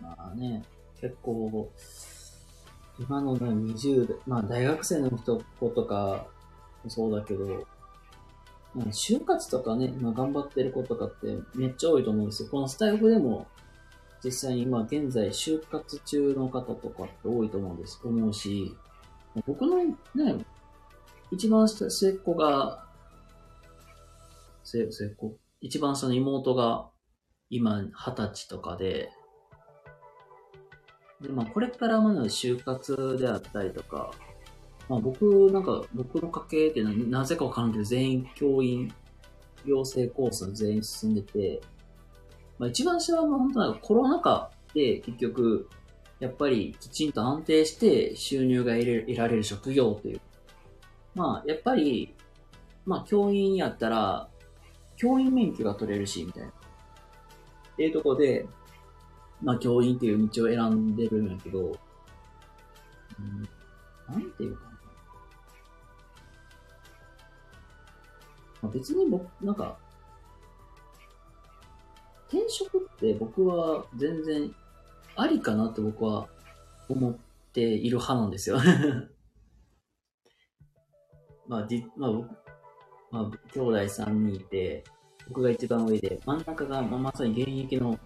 まあね、結構、今のね、20代、まあ大学生の人とかもそうだけど、まあ、就活とかね、まあ頑張ってる子とかってめっちゃ多いと思うんですよ。このスタイフでも実際に今現在就活中の方とかって多いと思うんです、思うし、僕のね、一番下、末っ子が、末、っ子？一番下の妹が今二十歳とかで、で、まあ、これからまだ就活であったりとか、まあ、僕、なんか、僕の家系ってなぜかわからんけど、全員教員、養成コース全員進んでて、まあ、一番下はもう本当なんかコロナ禍で結局、やっぱりきちんと安定して収入が得られる職業っていう。まあ、やっぱり、まあ、教員やったら、教員免許が取れるし、みたいな。っていうとこで、まあ、教員っていう道を選んでるんやけど、うん、なんていうかな。まあ、別に僕、なんか、転職って僕は全然ありかなって僕は思っている派なんですよ。まあ、じ、まあ、まあ、兄弟3人いて、僕が一番上で、真ん中が、まあ、まさに現役の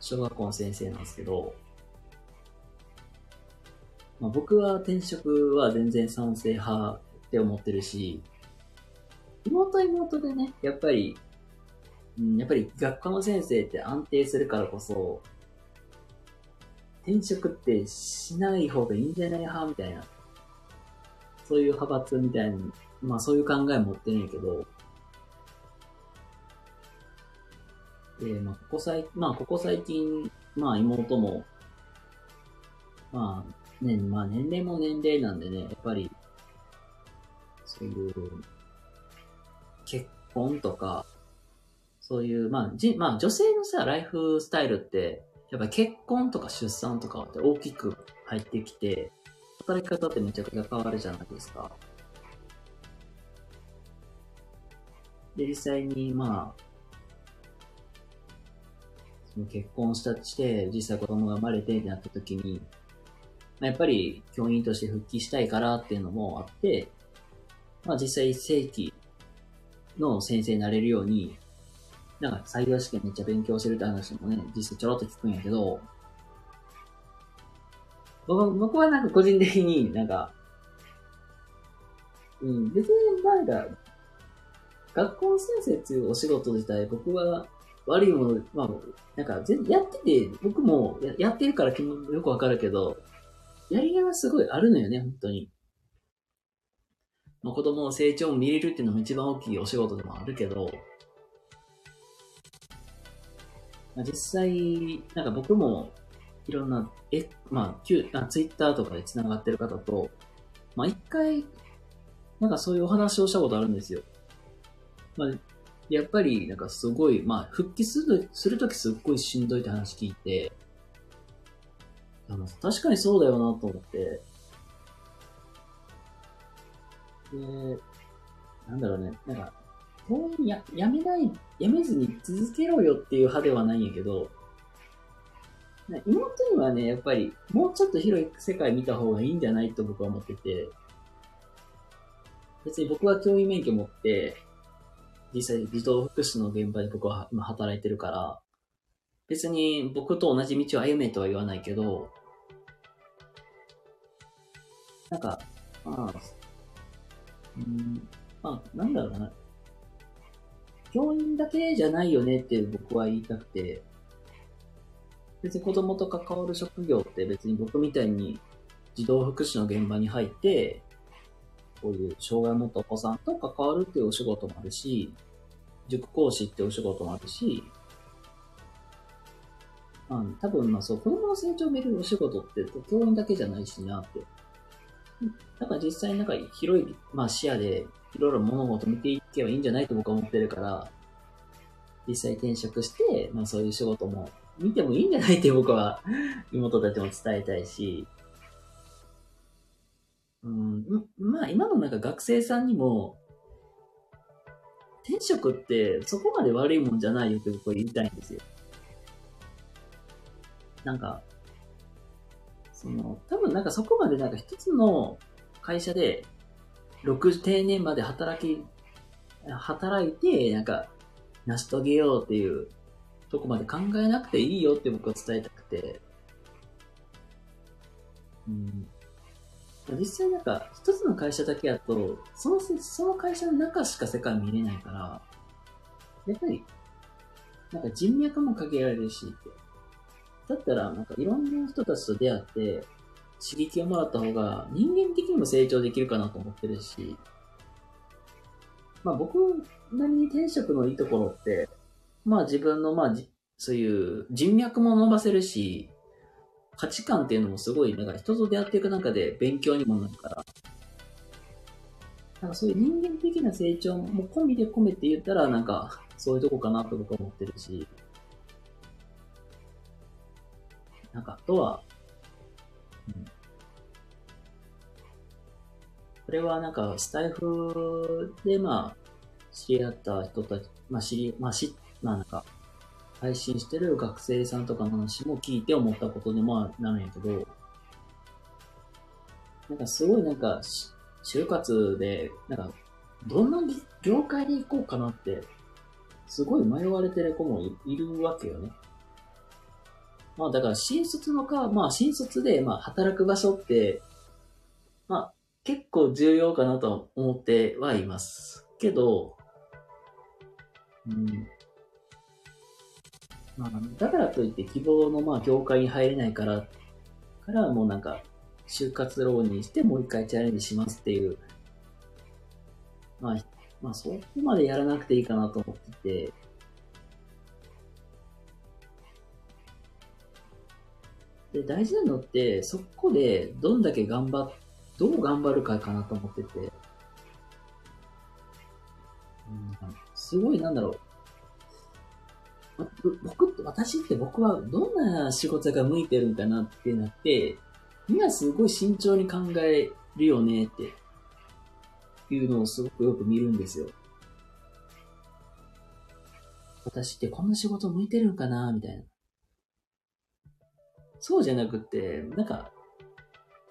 小学校の先生なんですけど、まあ、僕は転職は全然賛成派って思ってるし、妹妹でね、やっぱり、うん、やっぱり学科の先生って安定するからこそ、転職ってしない方がいいんじゃない派みたいな、そういう派閥みたいに、まあそういう考え持ってるんやけど、で、まあ、ここ最、まあ、ここ最近、まあ、妹も、まあ、ね、まあ、年齢も年齢なんでね、やっぱり、そういう、結婚とか、そういう、まあ、じ、まあ、女性のさ、ライフスタイルって、やっぱ結婚とか出産とかって大きく入ってきて、働き方ってめちゃくちゃ変わるじゃないですか。で、実際に、まあ、その結婚したして、実際子供が生まれてってなった時に、まあ、やっぱり教員として復帰したいからっていうのもあって、まあ実際正規の先生になれるように、なんか採用試験めっちゃ勉強してるって話もね、実際ちょろっと聞くんやけど、僕僕はなんか個人的になんか、うん、別になんか、学校先生っていうお仕事自体僕は悪いもの、まあ、なんか、全やってて、僕もややってるからよくわかるけど、やりがいはすごいあるのよね、本当に。まあ、子供の成長を見れるっていうのも一番大きいお仕事でもあるけど、実際、なんか僕も、いろんな、え、まあ、旧あツイッターとかで繋がってる方と、まあ、一回、なんかそういうお話をしたことあるんですよ。まあ、やっぱり、なんかすごい、まあ、復帰する、するときすっごいしんどいって話聞いて、あの、確かにそうだよなと思って、で、なんだろうね、なんか、教員や、やめない、やめずに続けろよっていう派ではないんやけど、妹にはね、やっぱり、もうちょっと広い世界見た方がいいんじゃないと僕は思ってて、別に僕は教員免許持って、実際児童福祉の現場で僕は今働いてるから、別に僕と同じ道を歩めとは言わないけど、なんか、まあ、うん、まあ、なんだろうな。教員だけじゃないよねって僕は言いたくて、別に子供と関わる職業って別に僕みたいに児童福祉の現場に入って、こういう障害を持ったお子さんと関わるっていうお仕事もあるし、塾講師ってお仕事もあるし、まあ、多分まあそう、子供の成長を見るお仕事って教員だけじゃないしなって。だから実際なんか広い、まあ、視野でいろいろ物事見ていけばいいんじゃないと僕は思ってるから、実際転職して、まあそういう仕事も見てもいいんじゃないって僕は 妹たちも伝えたいし、うん、まあ今のなんか学生さんにも、転職ってそこまで悪いもんじゃないよって僕は言いたいんですよ。なんか、その、多分なんかそこまでなんか一つの会社で、6定年まで働き、働いて、なんか、成し遂げようっていうとこまで考えなくていいよって僕は伝えたくて、うん。実際なんか、一つの会社だけやと、その、その会社の中しか世界見れないから、やっぱり、なんか人脈も限られるしって。だったら、なんかいろんな人たちと出会って、刺激をもらった方が、人間的にも成長できるかなと思ってるし、まあ僕なりに転職のいいところって、まあ自分の、まあじそういう人脈も伸ばせるし、価値観っていうのもすごい、なんか人と出会っていく中で勉強にもなるから、なんかそういう人間的な成長も込みで込めて言ったら、なんかそういうとこかなと僕は思ってるし、なんかあとは、うん。これはなんかスタイフでまあ、知り合った人たち、まあ知り、まあし、まあなんか、配信してる学生さんとかの話も聞いて思ったことでもなるんやけど、なんかすごいなんか、就活で、なんか、どんな業界で行こうかなって、すごい迷われてる子もいいるわけよね。まあだから新卒のか、まあ新卒でまあ働く場所って、まあ結構重要かなと思ってはいます。けど、うん。まあ、だからといって希望のまあ業界に入れないから、からもうなんか、就活浪人してもう一回チャレンジしますっていう、まあ、まあそこまでやらなくていいかなと思ってて、で、大事なのって、そこでどんだけ頑張っ、どう頑張るかかなと思ってて、うん、すごいなんだろう。わ僕、私って僕はどんな仕事が向いてるんかなってなって、みんなすごい慎重に考えるよねっていうのをすごくよく見るんですよ。私ってこんな仕事向いてるんかなみたいな。そうじゃなくて、なんか、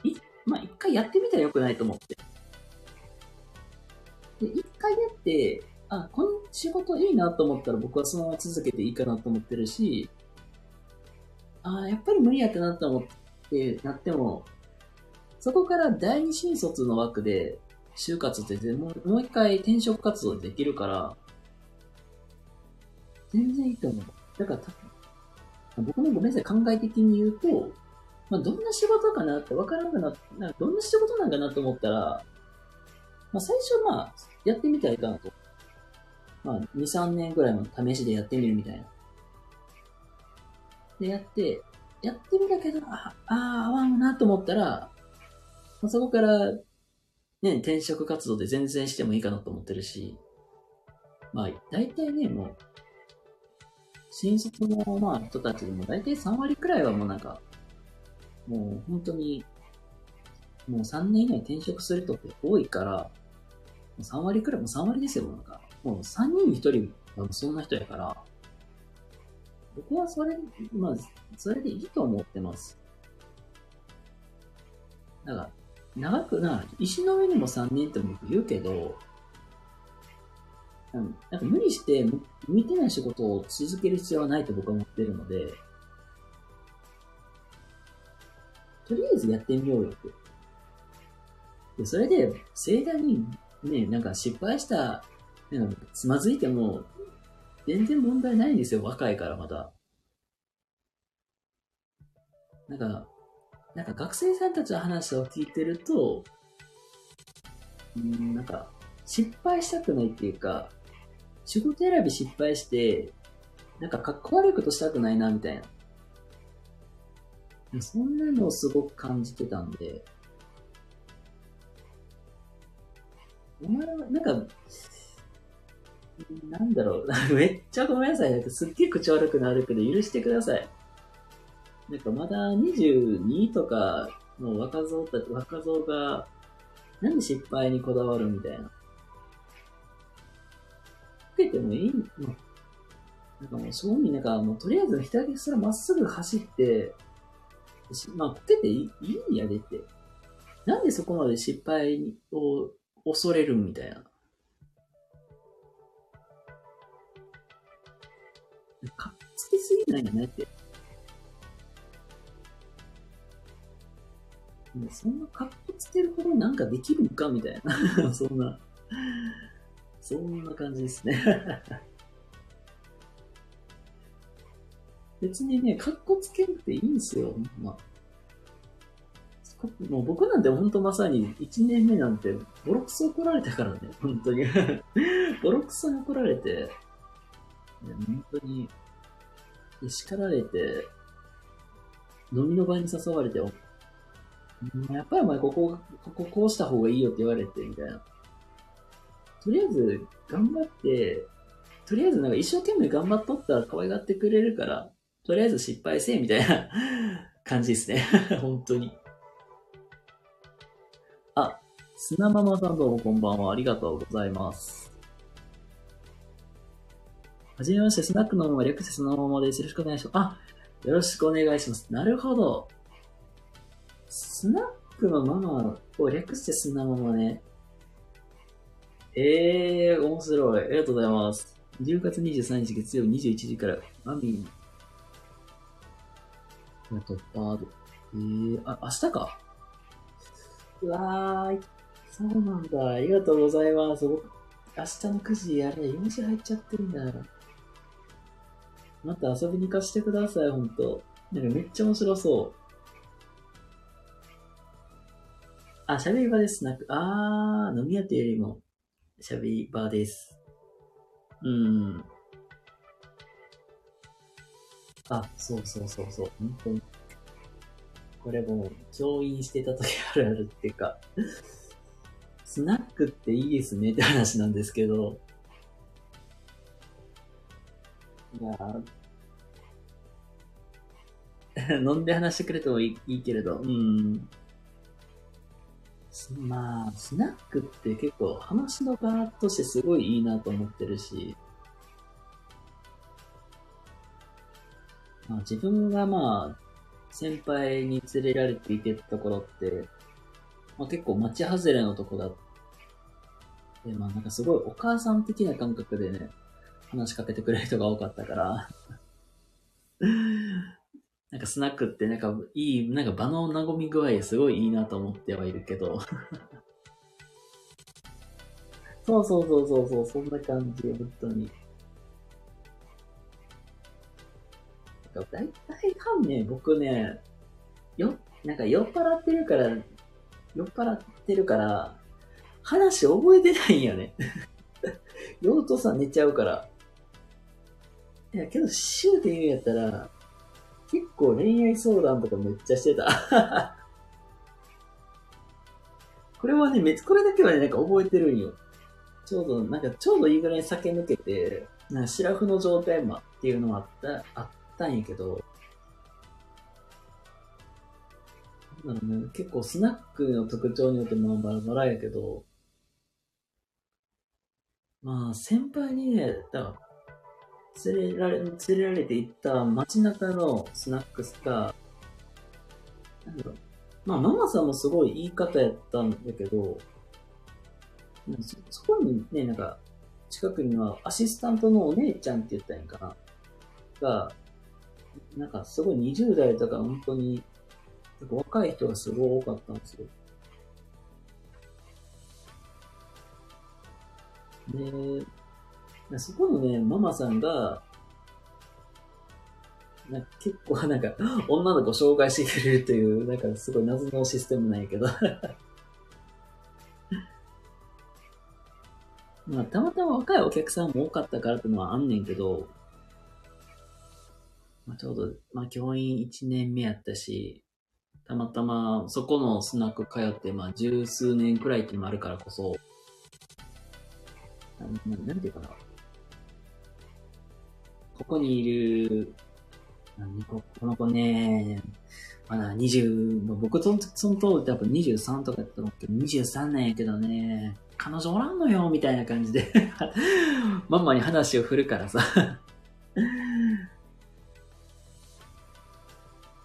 い、まあ、一回やってみたらよくないと思って。で、一回やって、あ、この仕事いいなと思ったら僕はそのまま続けていいかなと思ってるし、あ、やっぱり無理やったなと思ってなっても、そこから第二新卒の枠で、就活って全ももう一回転職活動できるから、全然いいと思う。だから僕のごめんなさい、考え的に言うと、まあ、どんな仕事かなって分からなくななんかどんな仕事なんかなと思ったら、まあ、最初まあ、やってみたらいかなと。まあ、2、3年ぐらいの試しでやってみるみたいな。で、やって、やってみたけど、あ、あ、合わんなと思ったら、まあ、そこから、ね、転職活動で全然してもいいかなと思ってるし、まあ、大体ね、もう、新卒の、まあ、人たちでも大体3割くらいはもうなんか、もう本当に、もう3年以内転職する人って多いから、もう3割くらい、もう3割ですよ、なんか。もう3人に1人はそんな人やから、僕はそれ、まあ、それでいいと思ってます。だから、長くな、石の上にも3人って僕言うけど、うんなんか無理して向いてない仕事を続ける必要はないと僕は思ってるので、とりあえずやってみようよって。で、それで盛大にね、なんか失敗した、なんかつまずいても、全然問題ないんですよ、若いからまだ。なんか、なんか学生さんたちの話を聞いてると、うん、なんか、失敗したくないっていうか、仕事選び失敗して、なんかかっこ悪いことしたくないな、みたいな。そんなのをすごく感じてたんで、お前は、なんか、なんだろう、めっちゃごめんなさい。なんかすっげえ口悪くなるけど許してください。なんかまだ22とかの若造た若造が、なんで失敗にこだわるみたいな。受けてもいい、まあなんかもう、正味なんかもう、とりあえずひたすらまっすぐ走って、しまあ、こけていいいいんやでって。なんでそこまで失敗を恐れるみたいな。かっつきすぎないよねって。そんなかっこつけるほどなんかできるんかみたいな。そんな、そんな感じですね。別にね、かっこつけなくていいんですよ。まあ、もう僕なんて本当まさに1年目なんてボロクソ怒られたからね、本当に。ボロクソに怒られて、本当に、叱られて、飲みの場に誘われて、やっぱりお前ここ、こここうした方がいいよって言われて、みたいな。とりあえず頑張って、とりあえずなんか一生懸命頑張っとったら可愛がってくれるから、とりあえず失敗せえ、みたいな 感じですね。本当に。あ、砂ママさんどうもこんばんは。ありがとうございます。はじめまして、スナックのまま略してそのままです。よろしくお願いします。あ、よろしくお願いします。なるほど。スナックのママを略してスナママね。えー、面白い。ありがとうございます。10月23日月曜日21時から、マミーの突破ード。えー、あ、明日か。うわーい。そうなんだ。ありがとうございます。僕、明日の9時やれ、4時入っちゃってるんだ。また遊びに行かせてください、ほんと。なんかめっちゃ面白そう。あ、喋り場です。なく、あー、飲み屋というよりも、喋り場です。うん。あ、そうそうそうそう。本当に。これもう、上院してた時あるあるっていうか、スナックっていいですねって話なんですけど、いや 飲んで話してくれてもいいいいけれど、うん。まあ、スナックって結構話の場としてすごいいいなと思ってるし、まあ、自分がまあ、先輩に連れられていてたところって、まあ、結構街外れのとこだで、まあなんかすごいお母さん的な感覚でね、話しかけてくれる人が多かったから、なんかスナックってなんかいい、なんか場の和み具合すごいいいなと思ってはいるけど。そうそうそうそうそう、そんな感じ、本当に。なんか大体半ね、僕ね、よ、なんか酔っ払ってるから、酔っ払ってるから、話覚えてないんよね。酔うとさ、寝ちゃうから。いや、けど、シューって言うんやったら、結構恋愛相談とかめっちゃしてた。これはね、めっこれだけはね、なんか覚えてるんよ。ちょうど、なんかちょうどいいぐらいに酒抜けて、なんかシラフの状態まっていうのがあった、あったんやけど、なんね、結構スナックの特徴によってまあバラバラやけど、まあ先輩にね、だ連れられ、連れられて行った街中のスナックスが、なんだろう、まあママさんもすごい言い方やったんだけど、そそこにね、なんか、近くにはアシスタントのお姉ちゃんって言ったんやんかな。が、なんかすごい20代とか本当に、なんか若い人がすごい多かったんですよ。で、そこのね、ママさんが、なんか結構なんか、女の子紹介してくれるという、なんかすごい謎のシステムなんやけど。まあ、たまたま若いお客さんも多かったからってのはあんねんけど、まあ、ちょうど、まあ、教員1年目やったし、たまたまそこのスナック通って、まあ、十数年くらいっていうのもあるからこそ、なんなんていうかな。ここにいる、この子ね、まだ20、僕とその当時多分23とかやったと思うけど、23年やけどね、彼女おらんのよ、みたいな感じで、ママに話を振るからさ。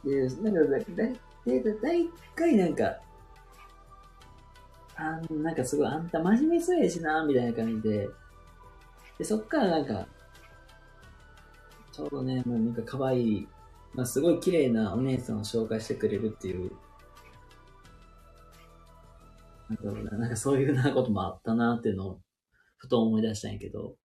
で、なんか、だ、だ、だ、だいたいなんか、あ、なんかすごい、あんた真面目そうやしな、みたいな感じで、で、そっからなんか、ちょうどね、もうなんか可愛い、まあ、すごい綺麗なお姉さんを紹介してくれるっていう、なんだろうな、なんかそういうなこともあったなっていうのを、ふと思い出したんやけど、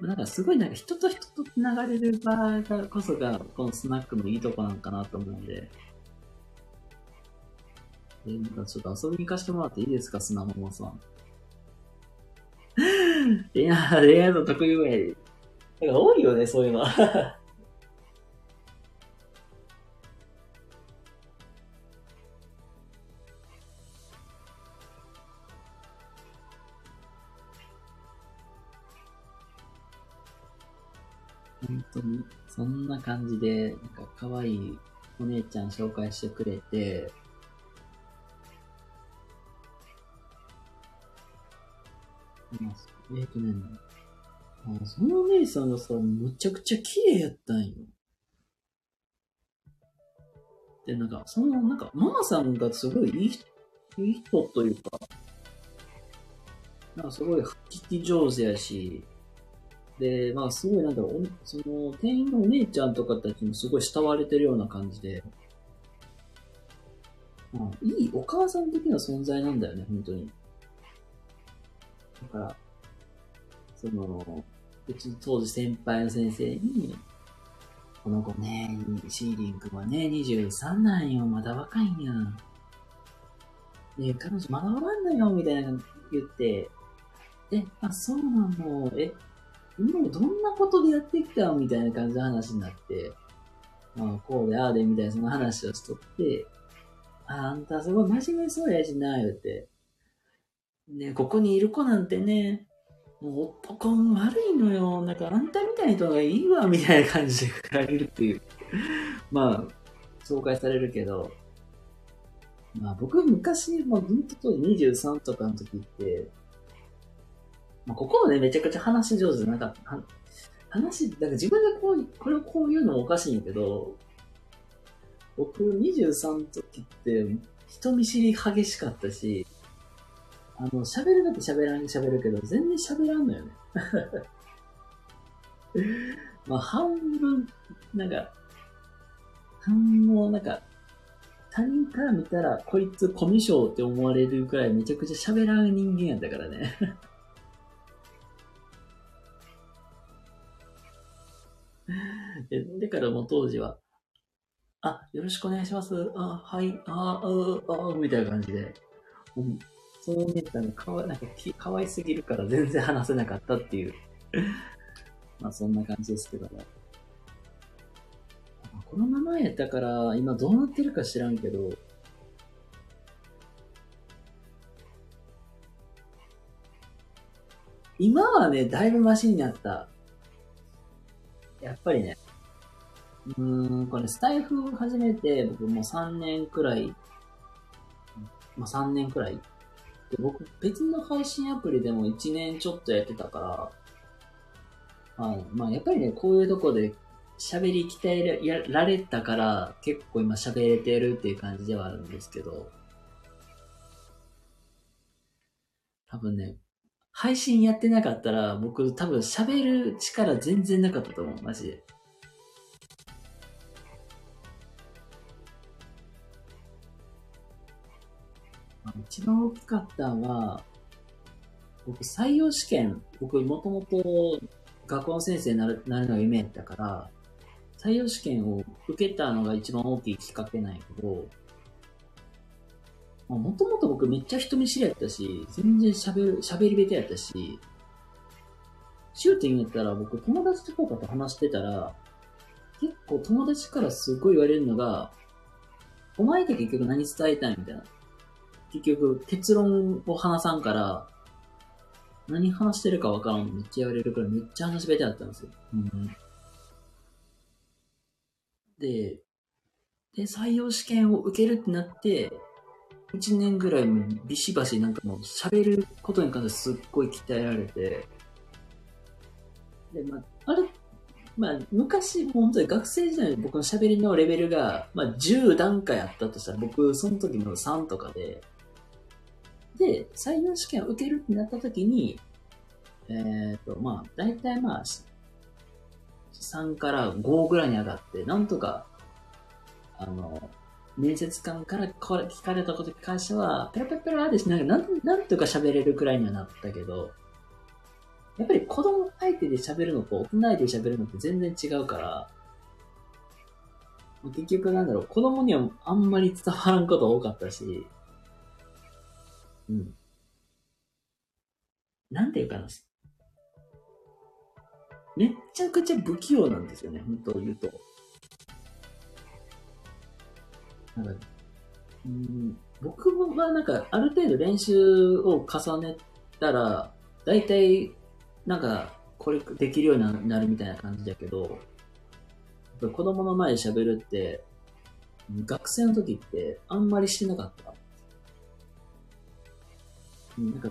なんかすごいなんか人と人と繋がれる場がこそが、このスナックのいいとこなんかなと思うんで、え、なんかちょっと遊びに行かせてもらっていいですか、砂桃さん。いや、恋愛の得意名。なんか多いよね、そういうの。本当に、そんな感じで、なんか可愛いお姉ちゃん紹介してくれて、まあえっ、とね、あそのお姉さんがさ、むちゃくちゃ綺麗やったんよ。で、なんか、その、なんか、ママさんがすごいいい人いい人というか、なんかすごい聞き上手やし、で、まあすごいなんだろう、その、店員のお姉ちゃんとかたちもすごい慕われてるような感じで、まあ、いいお母さん的な存在なんだよね、本当に。だから、その、うち当時先輩の先生に、この子ね、シーリン君はね、23なんよ、まだ若いんや。ね彼女まだおらんのよ、みたいな言って、え、あ、そうなの、え、今までどんなことでやってきたみたいな感じの話になって、まあ、こうで、ああで、みたいなその話をしとって、ああんたすごい真面目そうやしな、言うて。ね、ここにいる子なんてね、もう男運悪いのよ。なんかあんたみたいな人がいいわ、みたいな感じで振られるっていう。まあ、紹介されるけど、まあ僕昔、まあずっと23とかの時って、まあここはね、めちゃくちゃ話上手じゃなかった。は話、だから自分でこう、これをこう言うのもおかしいんやけど、僕23の時って人見知り激しかったし、あの、喋るだけ喋らん、喋るけど、全然喋らんのよね。まあ、半分、なんか、半分、なんか、他人から見たら、こいつコミュ障って思われるくらいめちゃくちゃ喋らん人間やったからね。でだからもう当時は、あ、よろしくお願いします。あ、はい、あ、あ、あ、みたいな感じで、そのお姉ちゃんがかわなんかき可愛すぎるから全然話せなかったっていう。まあそんな感じですけども。このままやったから今どうなってるか知らんけど、今はね、だいぶマシになった。やっぱりね、うーん、これスタイフ始めて僕もう3年くらい、まあ3年くらいで、僕、別の配信アプリでも1年ちょっとやってたから、まあ、まあ、やっぱりね、こういうとこで喋り鍛えられたから、結構今喋れてるっていう感じではあるんですけど、多分ね、配信やってなかったら、僕多分喋る力全然なかったと思う、マジで。一番大きかったのは、僕採用試験、僕もともと学校の先生になるなるのが夢やったから、採用試験を受けたのが一番大きいきっかけなんやけど、もともと僕めっちゃ人見知りやったし、全然喋る、喋り下手やったし、終点やったら僕友達とこうかと話してたら、結構友達からすごい言われるのが、お前って結局何伝えたいみたいな。結局結論を話さんから、何話してるかわからんのめっちゃ言われるからめっちゃ話下手だったんですよ。うん。で、で、採用試験を受けるってなって、1年ぐらいもビシバシなんかもう喋ることに関してすっごい鍛えられて、で、まあ、ある、まあ、昔、本当に学生時代の僕の喋りのレベルが、まあ、10段階あったとしたら、僕、その時の3とかで、で、採用試験を受けるってなった時に、えっ、と、まあ、大体まあ、3から5ぐらいに上がって、なんとか、あの、面接官からこ聞かれたことに関しては、ペラペラペラでしなんかなんなんとか喋れるくらいにはなったけど、やっぱり子供相手で喋るのと大人相手で喋るのって全然違うから、結局なんだろう、子供にはあんまり伝わらんこと多かったし、うん。なんていうかな。めっちゃくちゃ不器用なんですよね、本当を言うと。なんか、うん、僕はなんか、ある程度練習を重ねたら、大体、なんか、これできるようになるみたいな感じだけど、子供の前で喋るって、学生の時ってあんまりしてなかった。なんか、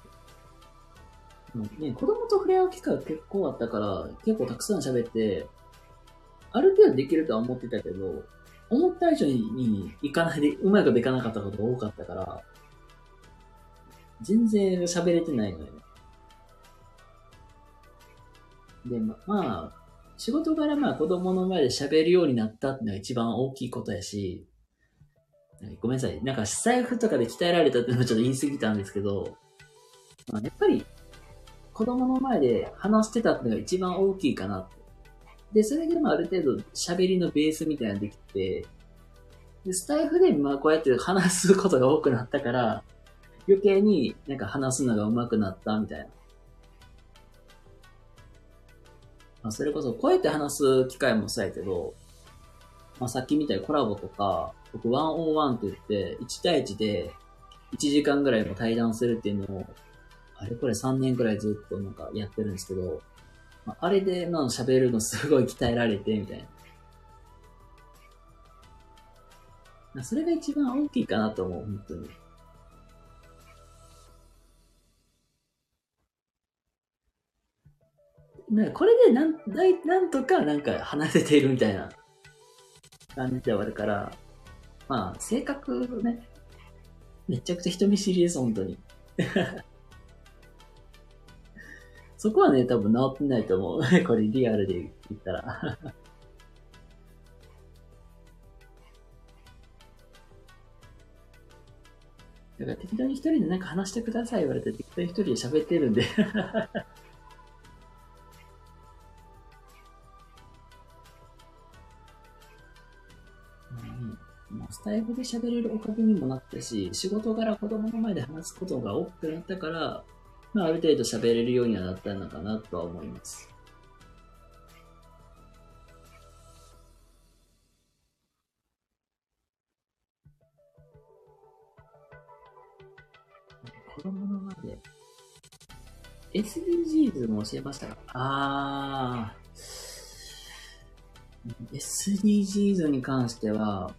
ね、子供と触れ合う機会が結構あったから、結構たくさん喋って、ある程度できるとは思ってたけど、思った以上にいかないで、うまいこといかなかったことが多かったから、全然喋れてないのよ。で、ま、まあ、仕事柄まあ子供の前で喋るようになったっていうのが一番大きいことやし、ごめんなさい。なんか財布とかで鍛えられたっていうのはちょっと言い過ぎたんですけど、まあ、やっぱり子供の前で話してたってのが一番大きいかなって。で、それでもある程度喋りのベースみたいなのできて、で、スタイフでまあこうやって話すことが多くなったから、余計になんか話すのが上手くなったみたいな。まあ、それこそこうやって話す機会もそうやけど、まあさっきみたいにコラボとか、僕ワンオンワンって言って、1対1で1時間ぐらいも対談するっていうのを、あれこれ3年くらいずっとなんかやってるんですけど、まあ、あれで、まあ、喋るのすごい鍛えられて、みたいな。それが一番大きいかなと思う、本当に。なんかこれでなん、だいなんとかなんか話せているみたいな感じではあるから、まあ、性格ね、めちゃくちゃ人見知りです、本当に。そこはね、多分治ってないと思う。これリアルで言ったら。だから適当に一人でなんか話してください言われて適当に一人で喋ってるんで。スタイフで喋れるおかげにもなったし、仕事柄子供の前で話すことが多くなったから、まあ、ある程度喋れるようにはなったのかなとは思います。子供の前で。SDGs も教えましたか？あー。SDGs に関しては、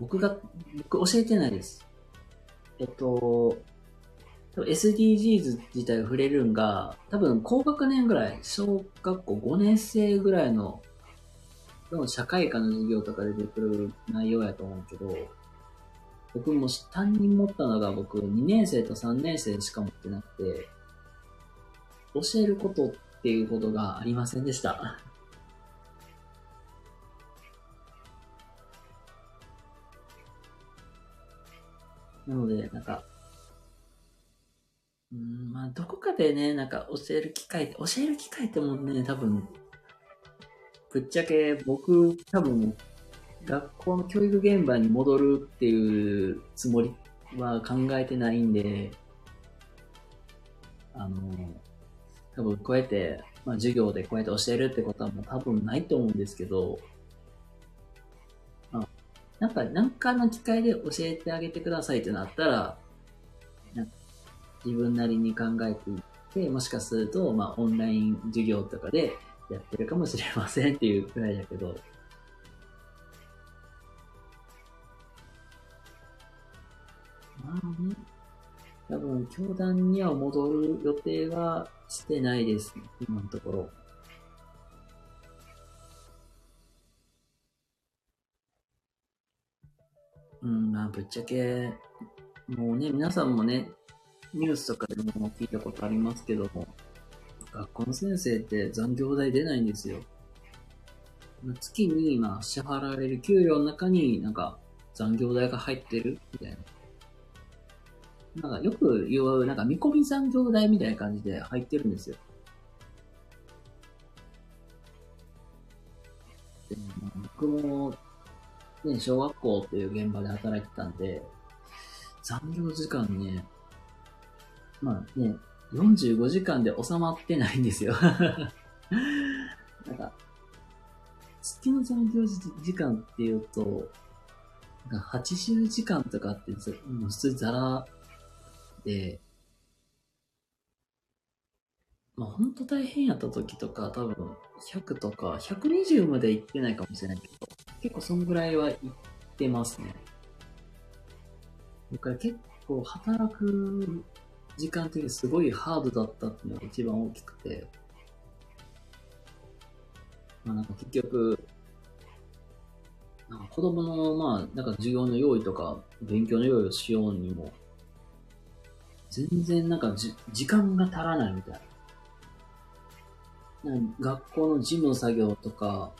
僕が、僕教えてないです。えっと、SDGs 自体触れるんが、多分高学年ぐらい、小学校5年生ぐらいの、の社会科の授業とか出てくる内容やと思うけど、僕も担任持ったのが僕2年生と3年生しか持ってなくて、教えることっていうことがありませんでした。なので、なんか、うん、まあ、どこかでね、なんか教える機会、教える機会ってもんね、多分、ぶっちゃけ僕、多分、学校の教育現場に戻るっていうつもりは考えてないんで、あの、多分こうやって、まあ授業でこうやって教えるってことはもう多分ないと思うんですけど、まあ、なんか、なんかの機会で教えてあげてくださいってなったら、自分なりに考えていってもしかすると、まあ、オンライン授業とかでやってるかもしれませんっていうくらいだけど。まあね、多分、教団には戻る予定はしてないですね、今のところ。うん、まあ、ぶっちゃけ、もうね、皆さんもね、ニュースとかでも聞いたことありますけども、学校の先生って残業代出ないんですよ。月に、まあ、支払われる給料の中になんか残業代が入ってるみたいな。なんかよく言う、なんか見込み残業代みたいな感じで入ってるんですよ。で僕も、ね、小学校っていう現場で働いてたんで、残業時間ね、まあね、45時間で収まってないんですよ。なんか、月の残業時間っていうと、なんか80時間とかってもう普通ザラで、まあ本当大変やった時とか多分100とか120まで行ってないかもしれないけど、結構そんぐらいは行ってますね。だから結構働く時間的にすごいハードだったっていうのが一番大きくて、まあなんか結局、なんか子供の、まあ、なんか授業の用意とか、勉強の用意をしようにも、全然なんかじ時間が足らないみたいな。な学校の事務作業とか、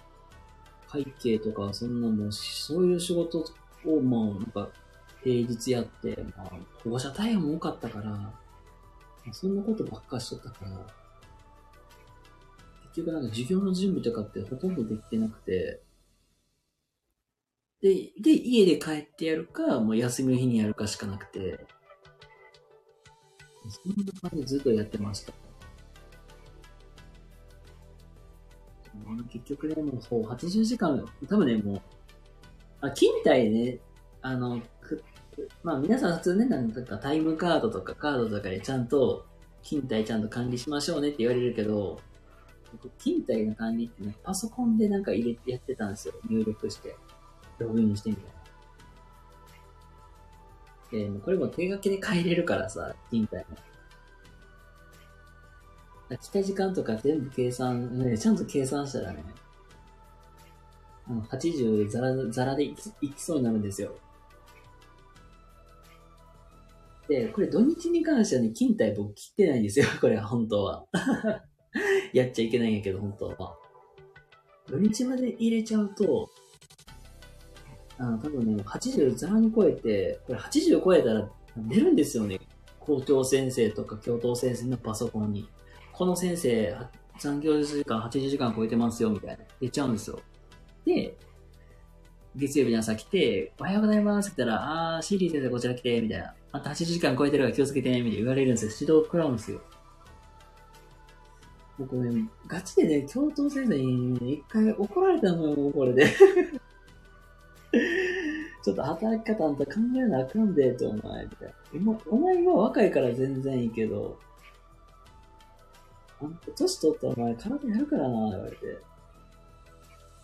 会計とか、そんなもう、そういう仕事をもう、なんか、平日やって、まあ、保護者対応も多かったから、そんなことばっかしとったから、結局なんか授業の準備とかってほとんどできてなくて、で、で、家で帰ってやるか、もう休みの日にやるかしかなくて、そんな感じでずっとやってました。結局ね、もう、80時間、多分ね、もう、あ、勤怠ね、あの、まあ皆さん普通ね、なんかタイムカードとかカードとかでちゃんと、勤怠ちゃんと管理しましょうねって言われるけど、僕勤怠の管理ってね、パソコンでなんか入れてやってたんですよ。入力して。ログインしてみたいな。で、もうこれも手書きで変えれるからさ、勤怠も。来た時間とか全部計算、ね、ちゃんと計算したらね、あの、80ザラ、ザラでいきいきそうになるんですよ。で、これ土日に関してはね、勤怠僕切ってないんですよ。これは本当は。やっちゃいけないんやけど、本当は。土日まで入れちゃうと、あの、多分ね、80ザラに超えて、これ80超えたら出るんですよね。校長先生とか教頭先生のパソコンに。この先生、残業時間80時間超えてますよ、みたいな。出ちゃうんですよ。で、月曜日の朝来て、おはようございますって言ったら、あー、シーリー先生こちら来て、みたいな。あんた80時間超えてるから気をつけてね、みたいな言われるんですよ。指導食らうんですよ。僕ね、ガチでね、教頭先生にね一回怒られたのよ、これで。ちょっと働き方あんた考えなあかんで、ってお前、みたいな。お前今若いから全然いいけど、あんた年取ったらお前体やるからな、言われて。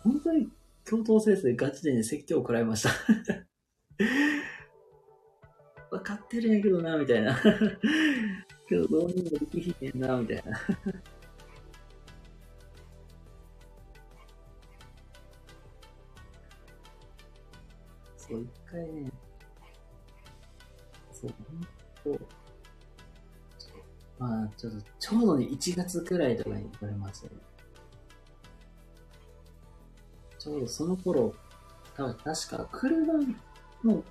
本当に教頭先生ガチでね、説教を食らいました。分かってるんやけどな、みたいな。けどどうにもできひんねんな、みたいな。そう、一回ね、そう、ほんと、まあ、ちょっと、ちょうどね、1月くらいとかに言われましたね。ちょうどその頃、多分確か車の、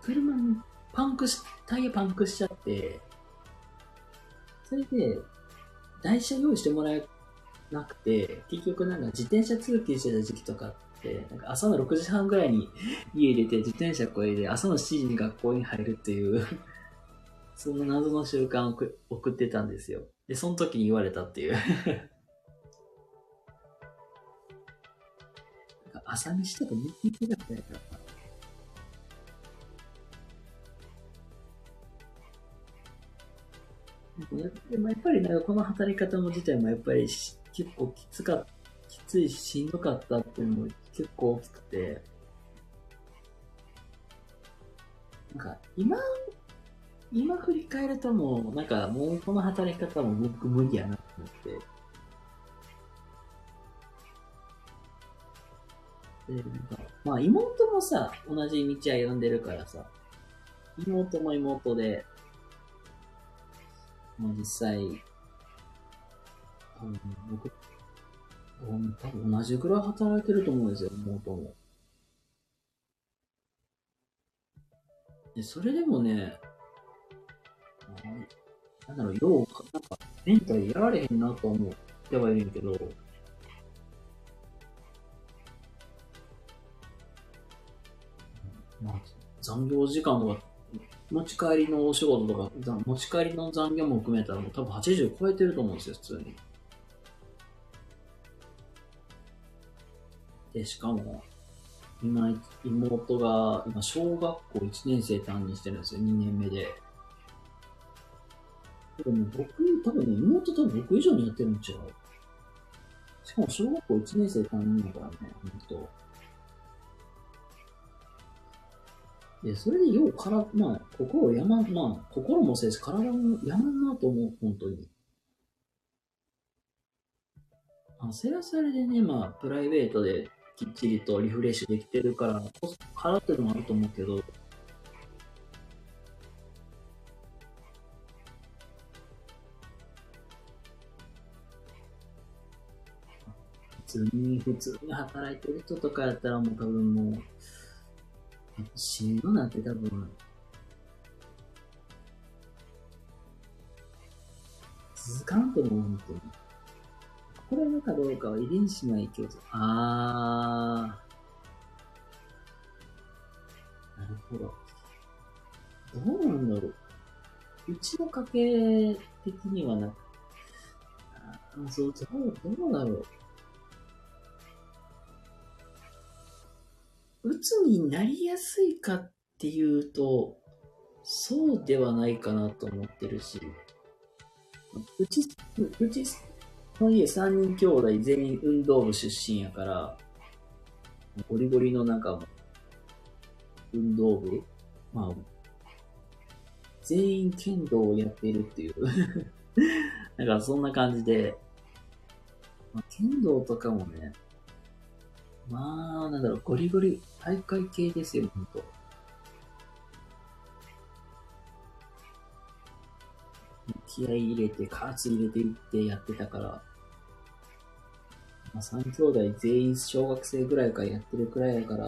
車にパンクし、タイヤパンクしちゃって、それで、台車用意してもらえなくて、結局なんか自転車通勤してた時期とかって、なんか朝の6時半ぐらいに家入れて自転車こいで朝の7時に学校に入るっていう、そんな謎の習慣を送送ってたんですよ。で、その時に言われたっていう。朝飯とか見てきてたくないからでもやっぱりなんかこの働き方も自体もやっぱり結構きつかっきついししんどかったっていうのも結構大きくて、なんか今今振り返るともう、なんかもうこの働き方も僕無理やなと思って。で、なんか、まあ妹もさ、同じ道歩んでるからさ、妹も妹で、まあ実際、多分僕、うん多分同じくらい働いてると思うんですよ、妹も。で、それでもね、なんだろう、よう、なんか、メンタルやられへんなと思ってはいるんけど、まあ、残業時間とか、持ち帰りのお仕事とか、持ち帰りの残業も含めたらもう多分80超えてると思うんですよ、普通に。で、しかも、今、妹が、今、小学校1年生担任してるんですよ、2年目で。でも僕、多分ね、妹多分僕以上にやってるん違う。しかも小学校1年生担任だからね、ほんと。で、それでようから、まあ、心やまん、まあ、心もせいし、体もやまんなと思う、本当に。あ、それはそれでね、まあ、プライベートできっちりとリフレッシュできてるから、こそ払ってるのもあると思うけど、普通に、普通に働いてる人とかやったらもう多分もう、死ぬなんて多分、続かんと思う、本当に。これかどうかは遺伝子の影響と。あー。なるほど。どうなんだろう。うちの家系的にはな、あそう、どう、どうだろう。鬱になりやすいかっていうと、そうではないかなと思ってるし、うち、うちの家3人兄弟全員運動部出身やから、ゴリゴリのなんか、運動部まあ、全員剣道をやってるっていう。なんかそんな感じで、まあ、剣道とかもね、まあ、なんだろう、ゴリゴリ大会系ですよ、ほんと。気合い入れて、カーツ入れていってやってたから、まあ、3兄弟全員小学生ぐらいからやってるくらいやから、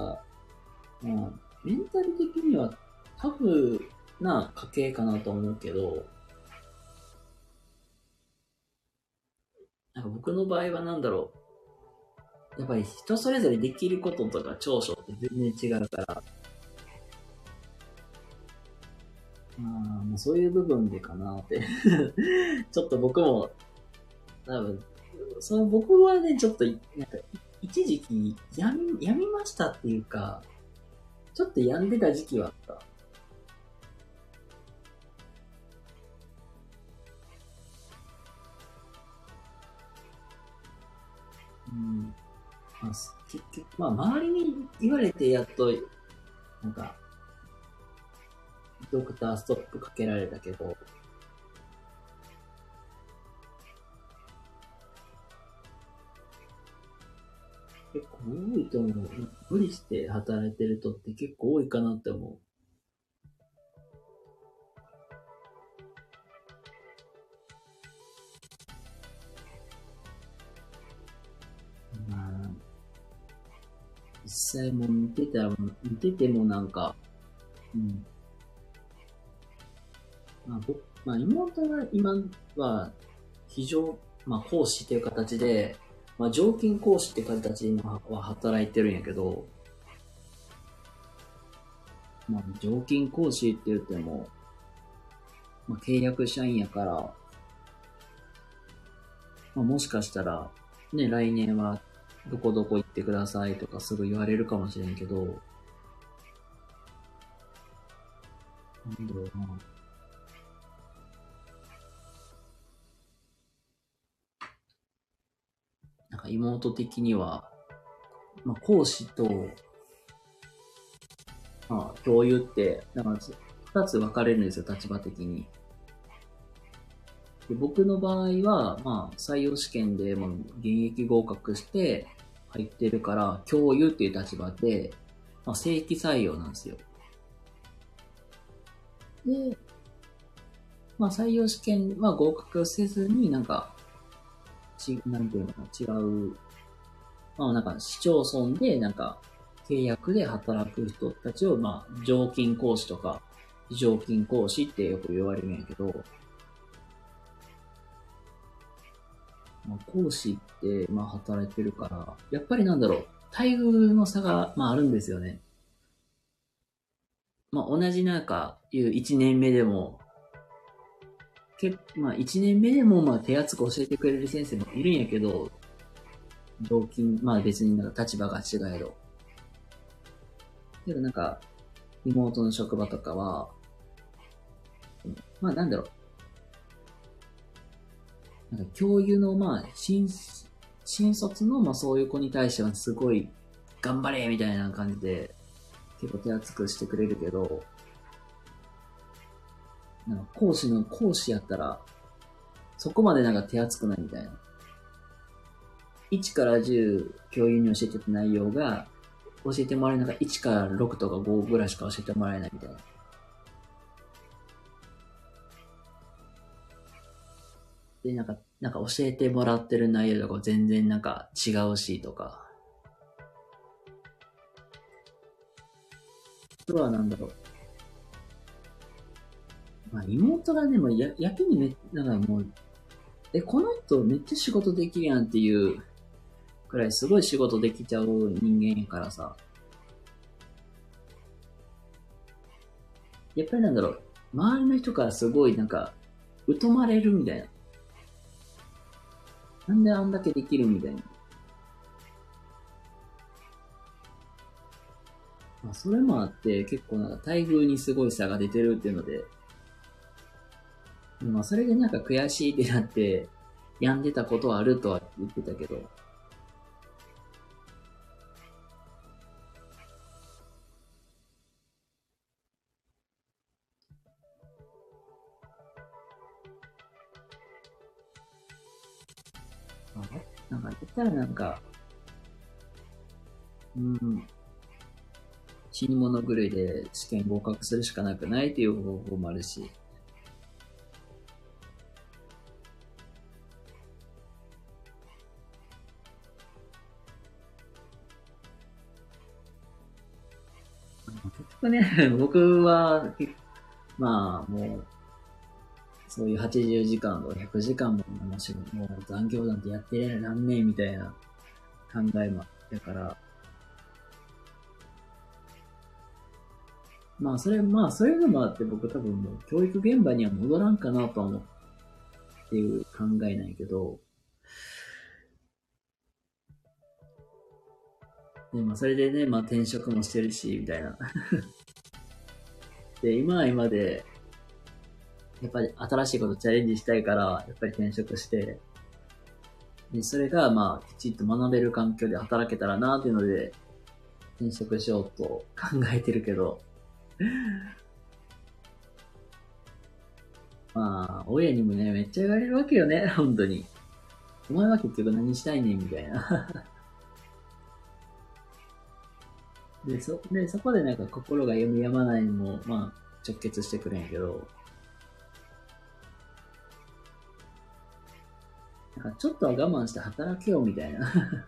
まあ、メンタル的にはタフな家系かなと思うけど、なんか僕の場合はなんだろう、やっぱり人それぞれできることとか長所って全然違うから、あ、まあそういう部分でかなって。ちょっと僕も、多分、その僕はね、ちょっと、なんか、一時期、やみ、やみましたっていうか、ちょっと病んでた時期はあった。うん。まあ、結局、まあ、周りに言われてやっと、なんか、ドクターストップかけられたけど、結構多いと思う。無理して働いてる人って結構多いかなって思う。実際も見てたら、見ててもなんか、うん。まあ、僕、まあ、妹が今は、非常、まあ、講師っていう形で、まあ、常勤講師って形で今は働いてるんやけど、まあ、常勤講師って言っても、まあ、契約社員やから、まあ、もしかしたら、ね、来年はどこどこ行ってくださいとかすぐ言われるかもしれんけど、なんだろうな。なんか妹的には、まあ、講師と、まあ、教諭って、なんか、二つ分かれるんですよ、立場的に。で僕の場合は、まあ、採用試験でも現役合格して入ってるから、教諭っていう立場で、まあ、正規採用なんですよ。で、まあ、採用試験は合格せずになんか、ち、なんていうのかな、違う、まあなんか市町村でなんか契約で働く人たちを、まあ、常勤講師とか、非常勤講師ってよく言われるんやけど、まあ、講師って、まあ、働いてるから、やっぱりなんだろう、待遇の差が、まあ、あるんですよね。まあ、同じなんか、いう1年目でも、けまあ、1年目でも、まあ、手厚く教えてくれる先生もいるんやけど、同金、まあ別になんか立場が違えど。けどなんか、妹の職場とかは、まあなんだろう。なんか教諭のまあ、新、新卒のまあそういう子に対してはすごい頑張れみたいな感じで結構手厚くしてくれるけど、なんか講師の講師やったら、そこまでなんか手厚くないみたいな。1から10教諭に教えてた内容が、教えてもらえるのが1から6とか5ぐらいしか教えてもらえないみたいな。で、なんか、なんか教えてもらってる内容とか全然なんか違うしとか。あとはなんだろう。まあ妹がね、もうや、やけにめ、なんかもう、え、この人めっちゃ仕事できるやんっていうくらいすごい仕事できちゃう人間やからさ。やっぱりなんだろう、周りの人からすごいなんか、疎まれるみたいな。なんであんだけできるみたいな。まあ、それもあって、結構なんか待遇にすごい差が出てるっていうので、まあ、それでなんか悔しいってなって、病んでたことはあるとは言ってたけど、なんか、言ったらなんか、うん、死に物狂いで試験合格するしかなくないっていう方法もあるし、結局ね、僕は、けまあ、もう、そういう80時間と100時間ももしもう残業なんてやってらんねえみたいな考えもやから、まあ、それ、まあ、そういうのもあって僕多分もう教育現場には戻らんかなとは思っていう考えないけど、で、まあ、それでね、まあ、転職もしてるし、みたいな。で、今は今で、やっぱり新しいことチャレンジしたいから、やっぱり転職して、で、それが、まあ、きちっと学べる環境で働けたらな、っていうので、転職しようと考えてるけど、まあ、親にもね、めっちゃ言われるわけよね、本当に。お前は結局何したいねん、みたいな。で、そ、で、そこでなんか心が読みやまないのも、まあ、直結してくるんやけど、ちょっとは我慢して働けよみたいな。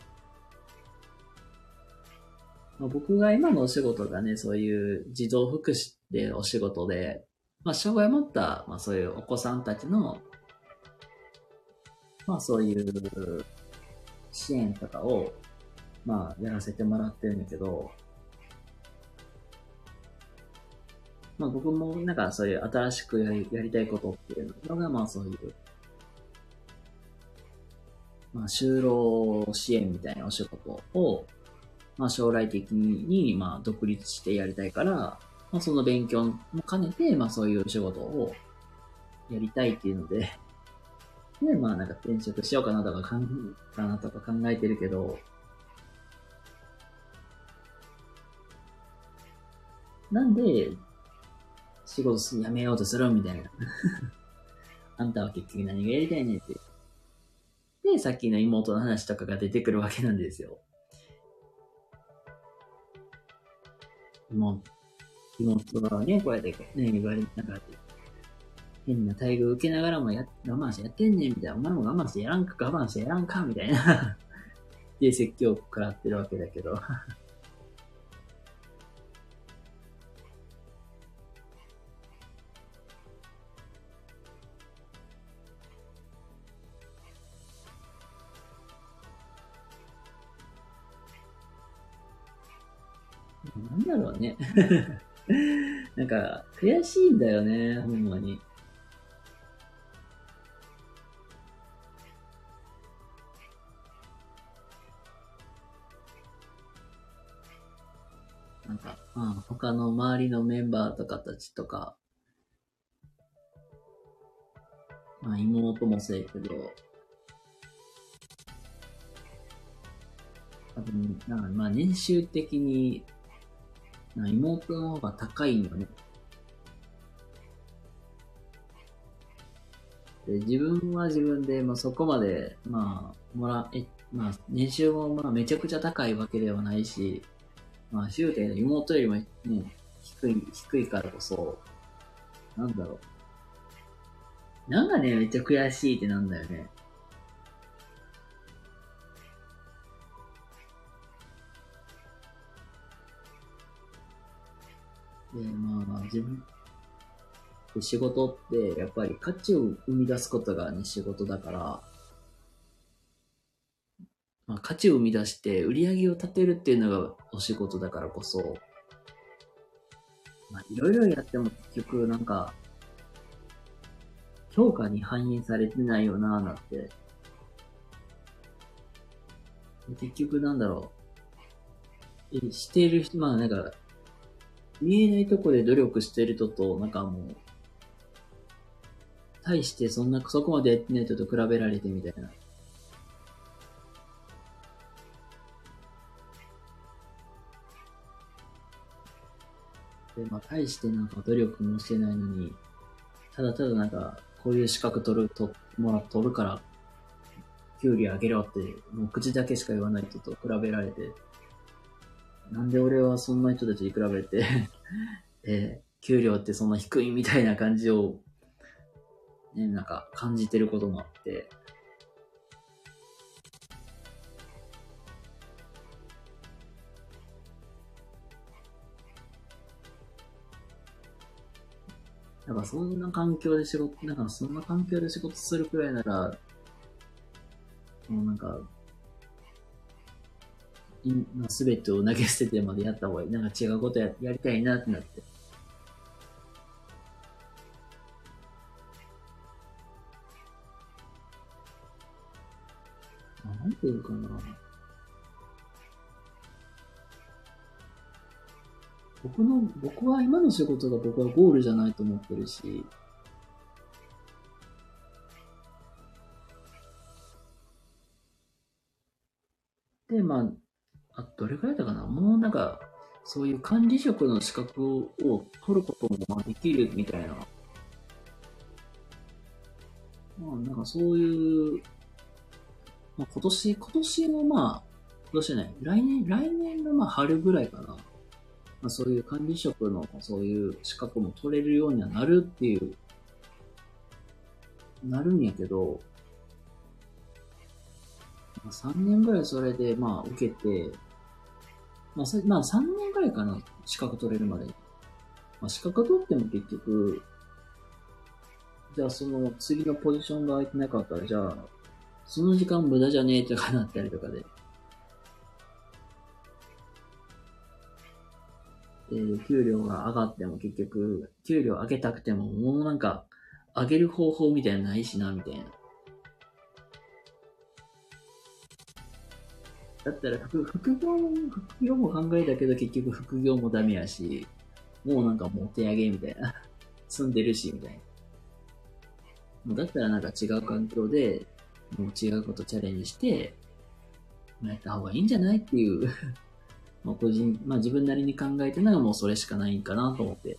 ま僕が今のお仕事がね、そういう児童福祉でお仕事で、まあ、障害を持った、まあそういうお子さんたちの、まあそういう支援とかを、まあやらせてもらってるんだけど、まあ僕もなんかそういう新しくやりやりたいことっていうのが、まあそういう、まあ就労支援みたいなお仕事を、まあ将来的に、まあ独立してやりたいから、まあその勉強も兼ねて、まあそういうお仕事をやりたいっていうので、で、まあなんか転職しようかなとかかん、かなとか考えてるけど、なんで、仕事辞めようとするみたいな。あんたは結局何がやりたいねって。で、さっきの妹の話とかが出てくるわけなんですよ。もう、妹がね、こうやってね、言われながら、変な待遇受けながらもや我慢してやってんねん、みたいな。お前も我慢してやらんか、我慢してやらんか、みたいな。で、説教を食らってるわけだけど。ね。なんか、悔しいんだよね、ほんまに。なんか、まあ、他の周りのメンバーとかたちとか、まあ、妹もそうやけど、多分、なんかまあ、年収的に、妹の方が高いよね。で自分は自分で、まあ、そこまで、まあ、もらえ、まあ、年収もまあめちゃくちゃ高いわけではないし、まあ、周点の妹よりもね、低い、低いからこそ、なんだろう。なんかね、めっちゃ悔しいってなんだよね。で、まあ、自分、仕事ってやっぱり価値を生み出すことがね、仕事だから、まあ、価値を生み出して売り上げを立てるっていうのがお仕事だからこそ、まあ、いろいろやっても結局なんか、評価に反映されてないよなぁなって。結局なんだろう。している人、まあなんか、見えないとこで努力してる人と、なんかもう、対してそんな、そこまでやってない人と比べられてみたいな。で、まあ、対してなんか努力もしてないのに、ただただなんか、こういう資格取る、と、もら、取るから、給料上げろって、もう口だけしか言わない人と比べられて、なんで俺はそんな人たちに比べて えー、給料ってそんな低いみたいな感じを、ね、なんか感じてることもあって、なんかそんな環境で仕事、なんかそんな環境で仕事するくらいなら、もうなんか、すべてを投げ捨ててまでやった方がいい。なんか違うことややりたいなってなって。なんていうかな。僕の、僕は今の仕事が僕はゴールじゃないと思ってるし、で、まあ、あ、どれくらいだかな？もうなんか、そういう管理職の資格を取ることもできるみたいな。まあなんかそういう、まあ今年、今年のまあ、今年じゃない、来年、来年のまあ春ぐらいかな。まあそういう管理職のそういう資格も取れるようにはなるっていう、なるんやけど、まあ3年ぐらいそれでまあ受けて、まあ、まあ、3年ぐらいかな、資格取れるまで。まあ、資格取っても結局、じゃあその次のポジションが空いてなかったら、じゃあ、その時間無駄じゃねえとかなったりとかで。で、給料が上がっても結局、給料上げたくても、もうなんか、上げる方法みたいなのないしな、みたいな。だったら副、副業も、副業も考えたけど結局副業もダメやし、もうなんかもう手上げみたいな。住んでるし、みたいな。もうだったらなんか違う環境で、もう違うことチャレンジして、やった方がいいんじゃないっていう、まあ個人、まあ自分なりに考えてるのがもうそれしかないんかなと思って。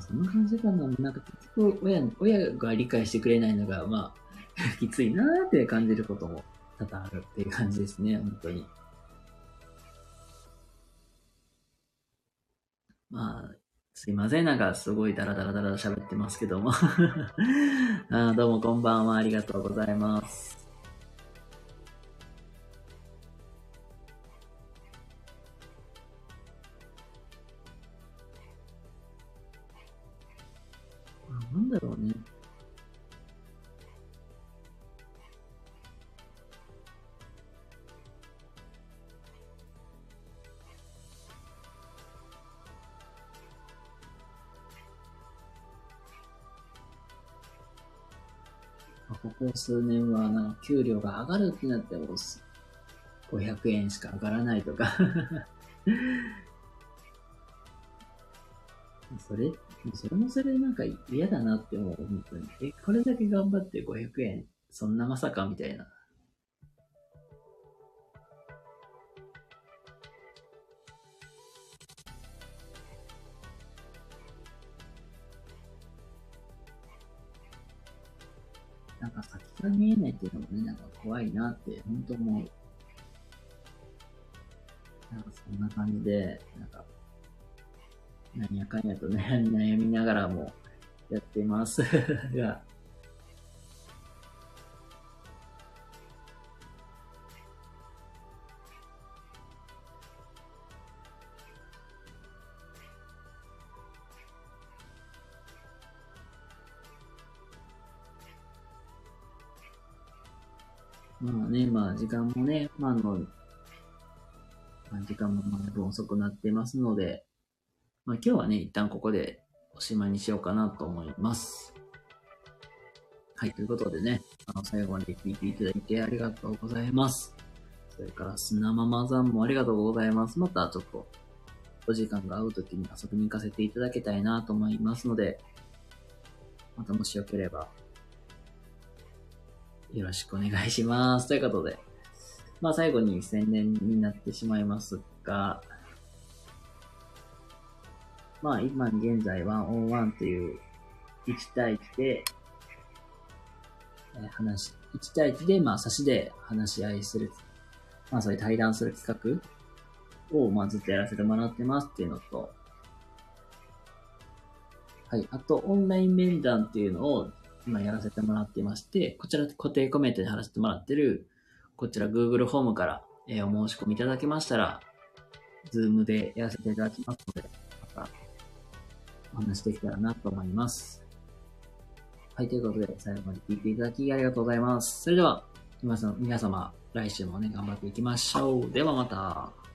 その感じかな。なんか結局親、親が理解してくれないのが、まあ、きついなーって感じることも多々あるっていう感じですね、本当に。まあ、すいません。なんかすごいダラダラダラ喋ってますけども あ。どうもこんばんは。ありがとうございます。数年は、なんか給料が上がるってなっても、500円しか上がらないとか それ、それもそれでなんか嫌だなって思う、本当に。え、これだけ頑張って500円、そんなまさかみたいな。怖いなって、本当思う。なんかそんな感じで、なんかなんやかんやと悩み悩みながらもやってます が、時間もね、まああの、まあ、時間もだいぶ遅くなってますので、まあ、今日はね、一旦ここでおしまいにしようかなと思います。はい、ということでね、あの、最後まで聞いていただいてありがとうございます。それから、砂ママさんもありがとうございます。またちょっと、お時間が合う時に遊びに行かせていただきたいなと思いますので、またもしよければ、よろしくお願いします。ということで、まあ最後に宣伝になってしまいますが、まあ、今現在ワンオンワンという1対1で、え話、1対1で、まあ、差しで話し合いする、まあ、そういう対談する企画を、まあ、ずっとやらせてもらってますっていうのと、はい。あと、オンライン面談っていうのを今やらせてもらっていまして、こちら固定コメントで貼らせてもらってる、こちら Google フォームから、えー、お申し込みいただけましたら、Zoom でやらせていただきますので、またお話できたらなと思います。はい、ということで、最後まで聞いていただきありがとうございます。それでは、皆様、来週もね、頑張っていきましょう。ではまた。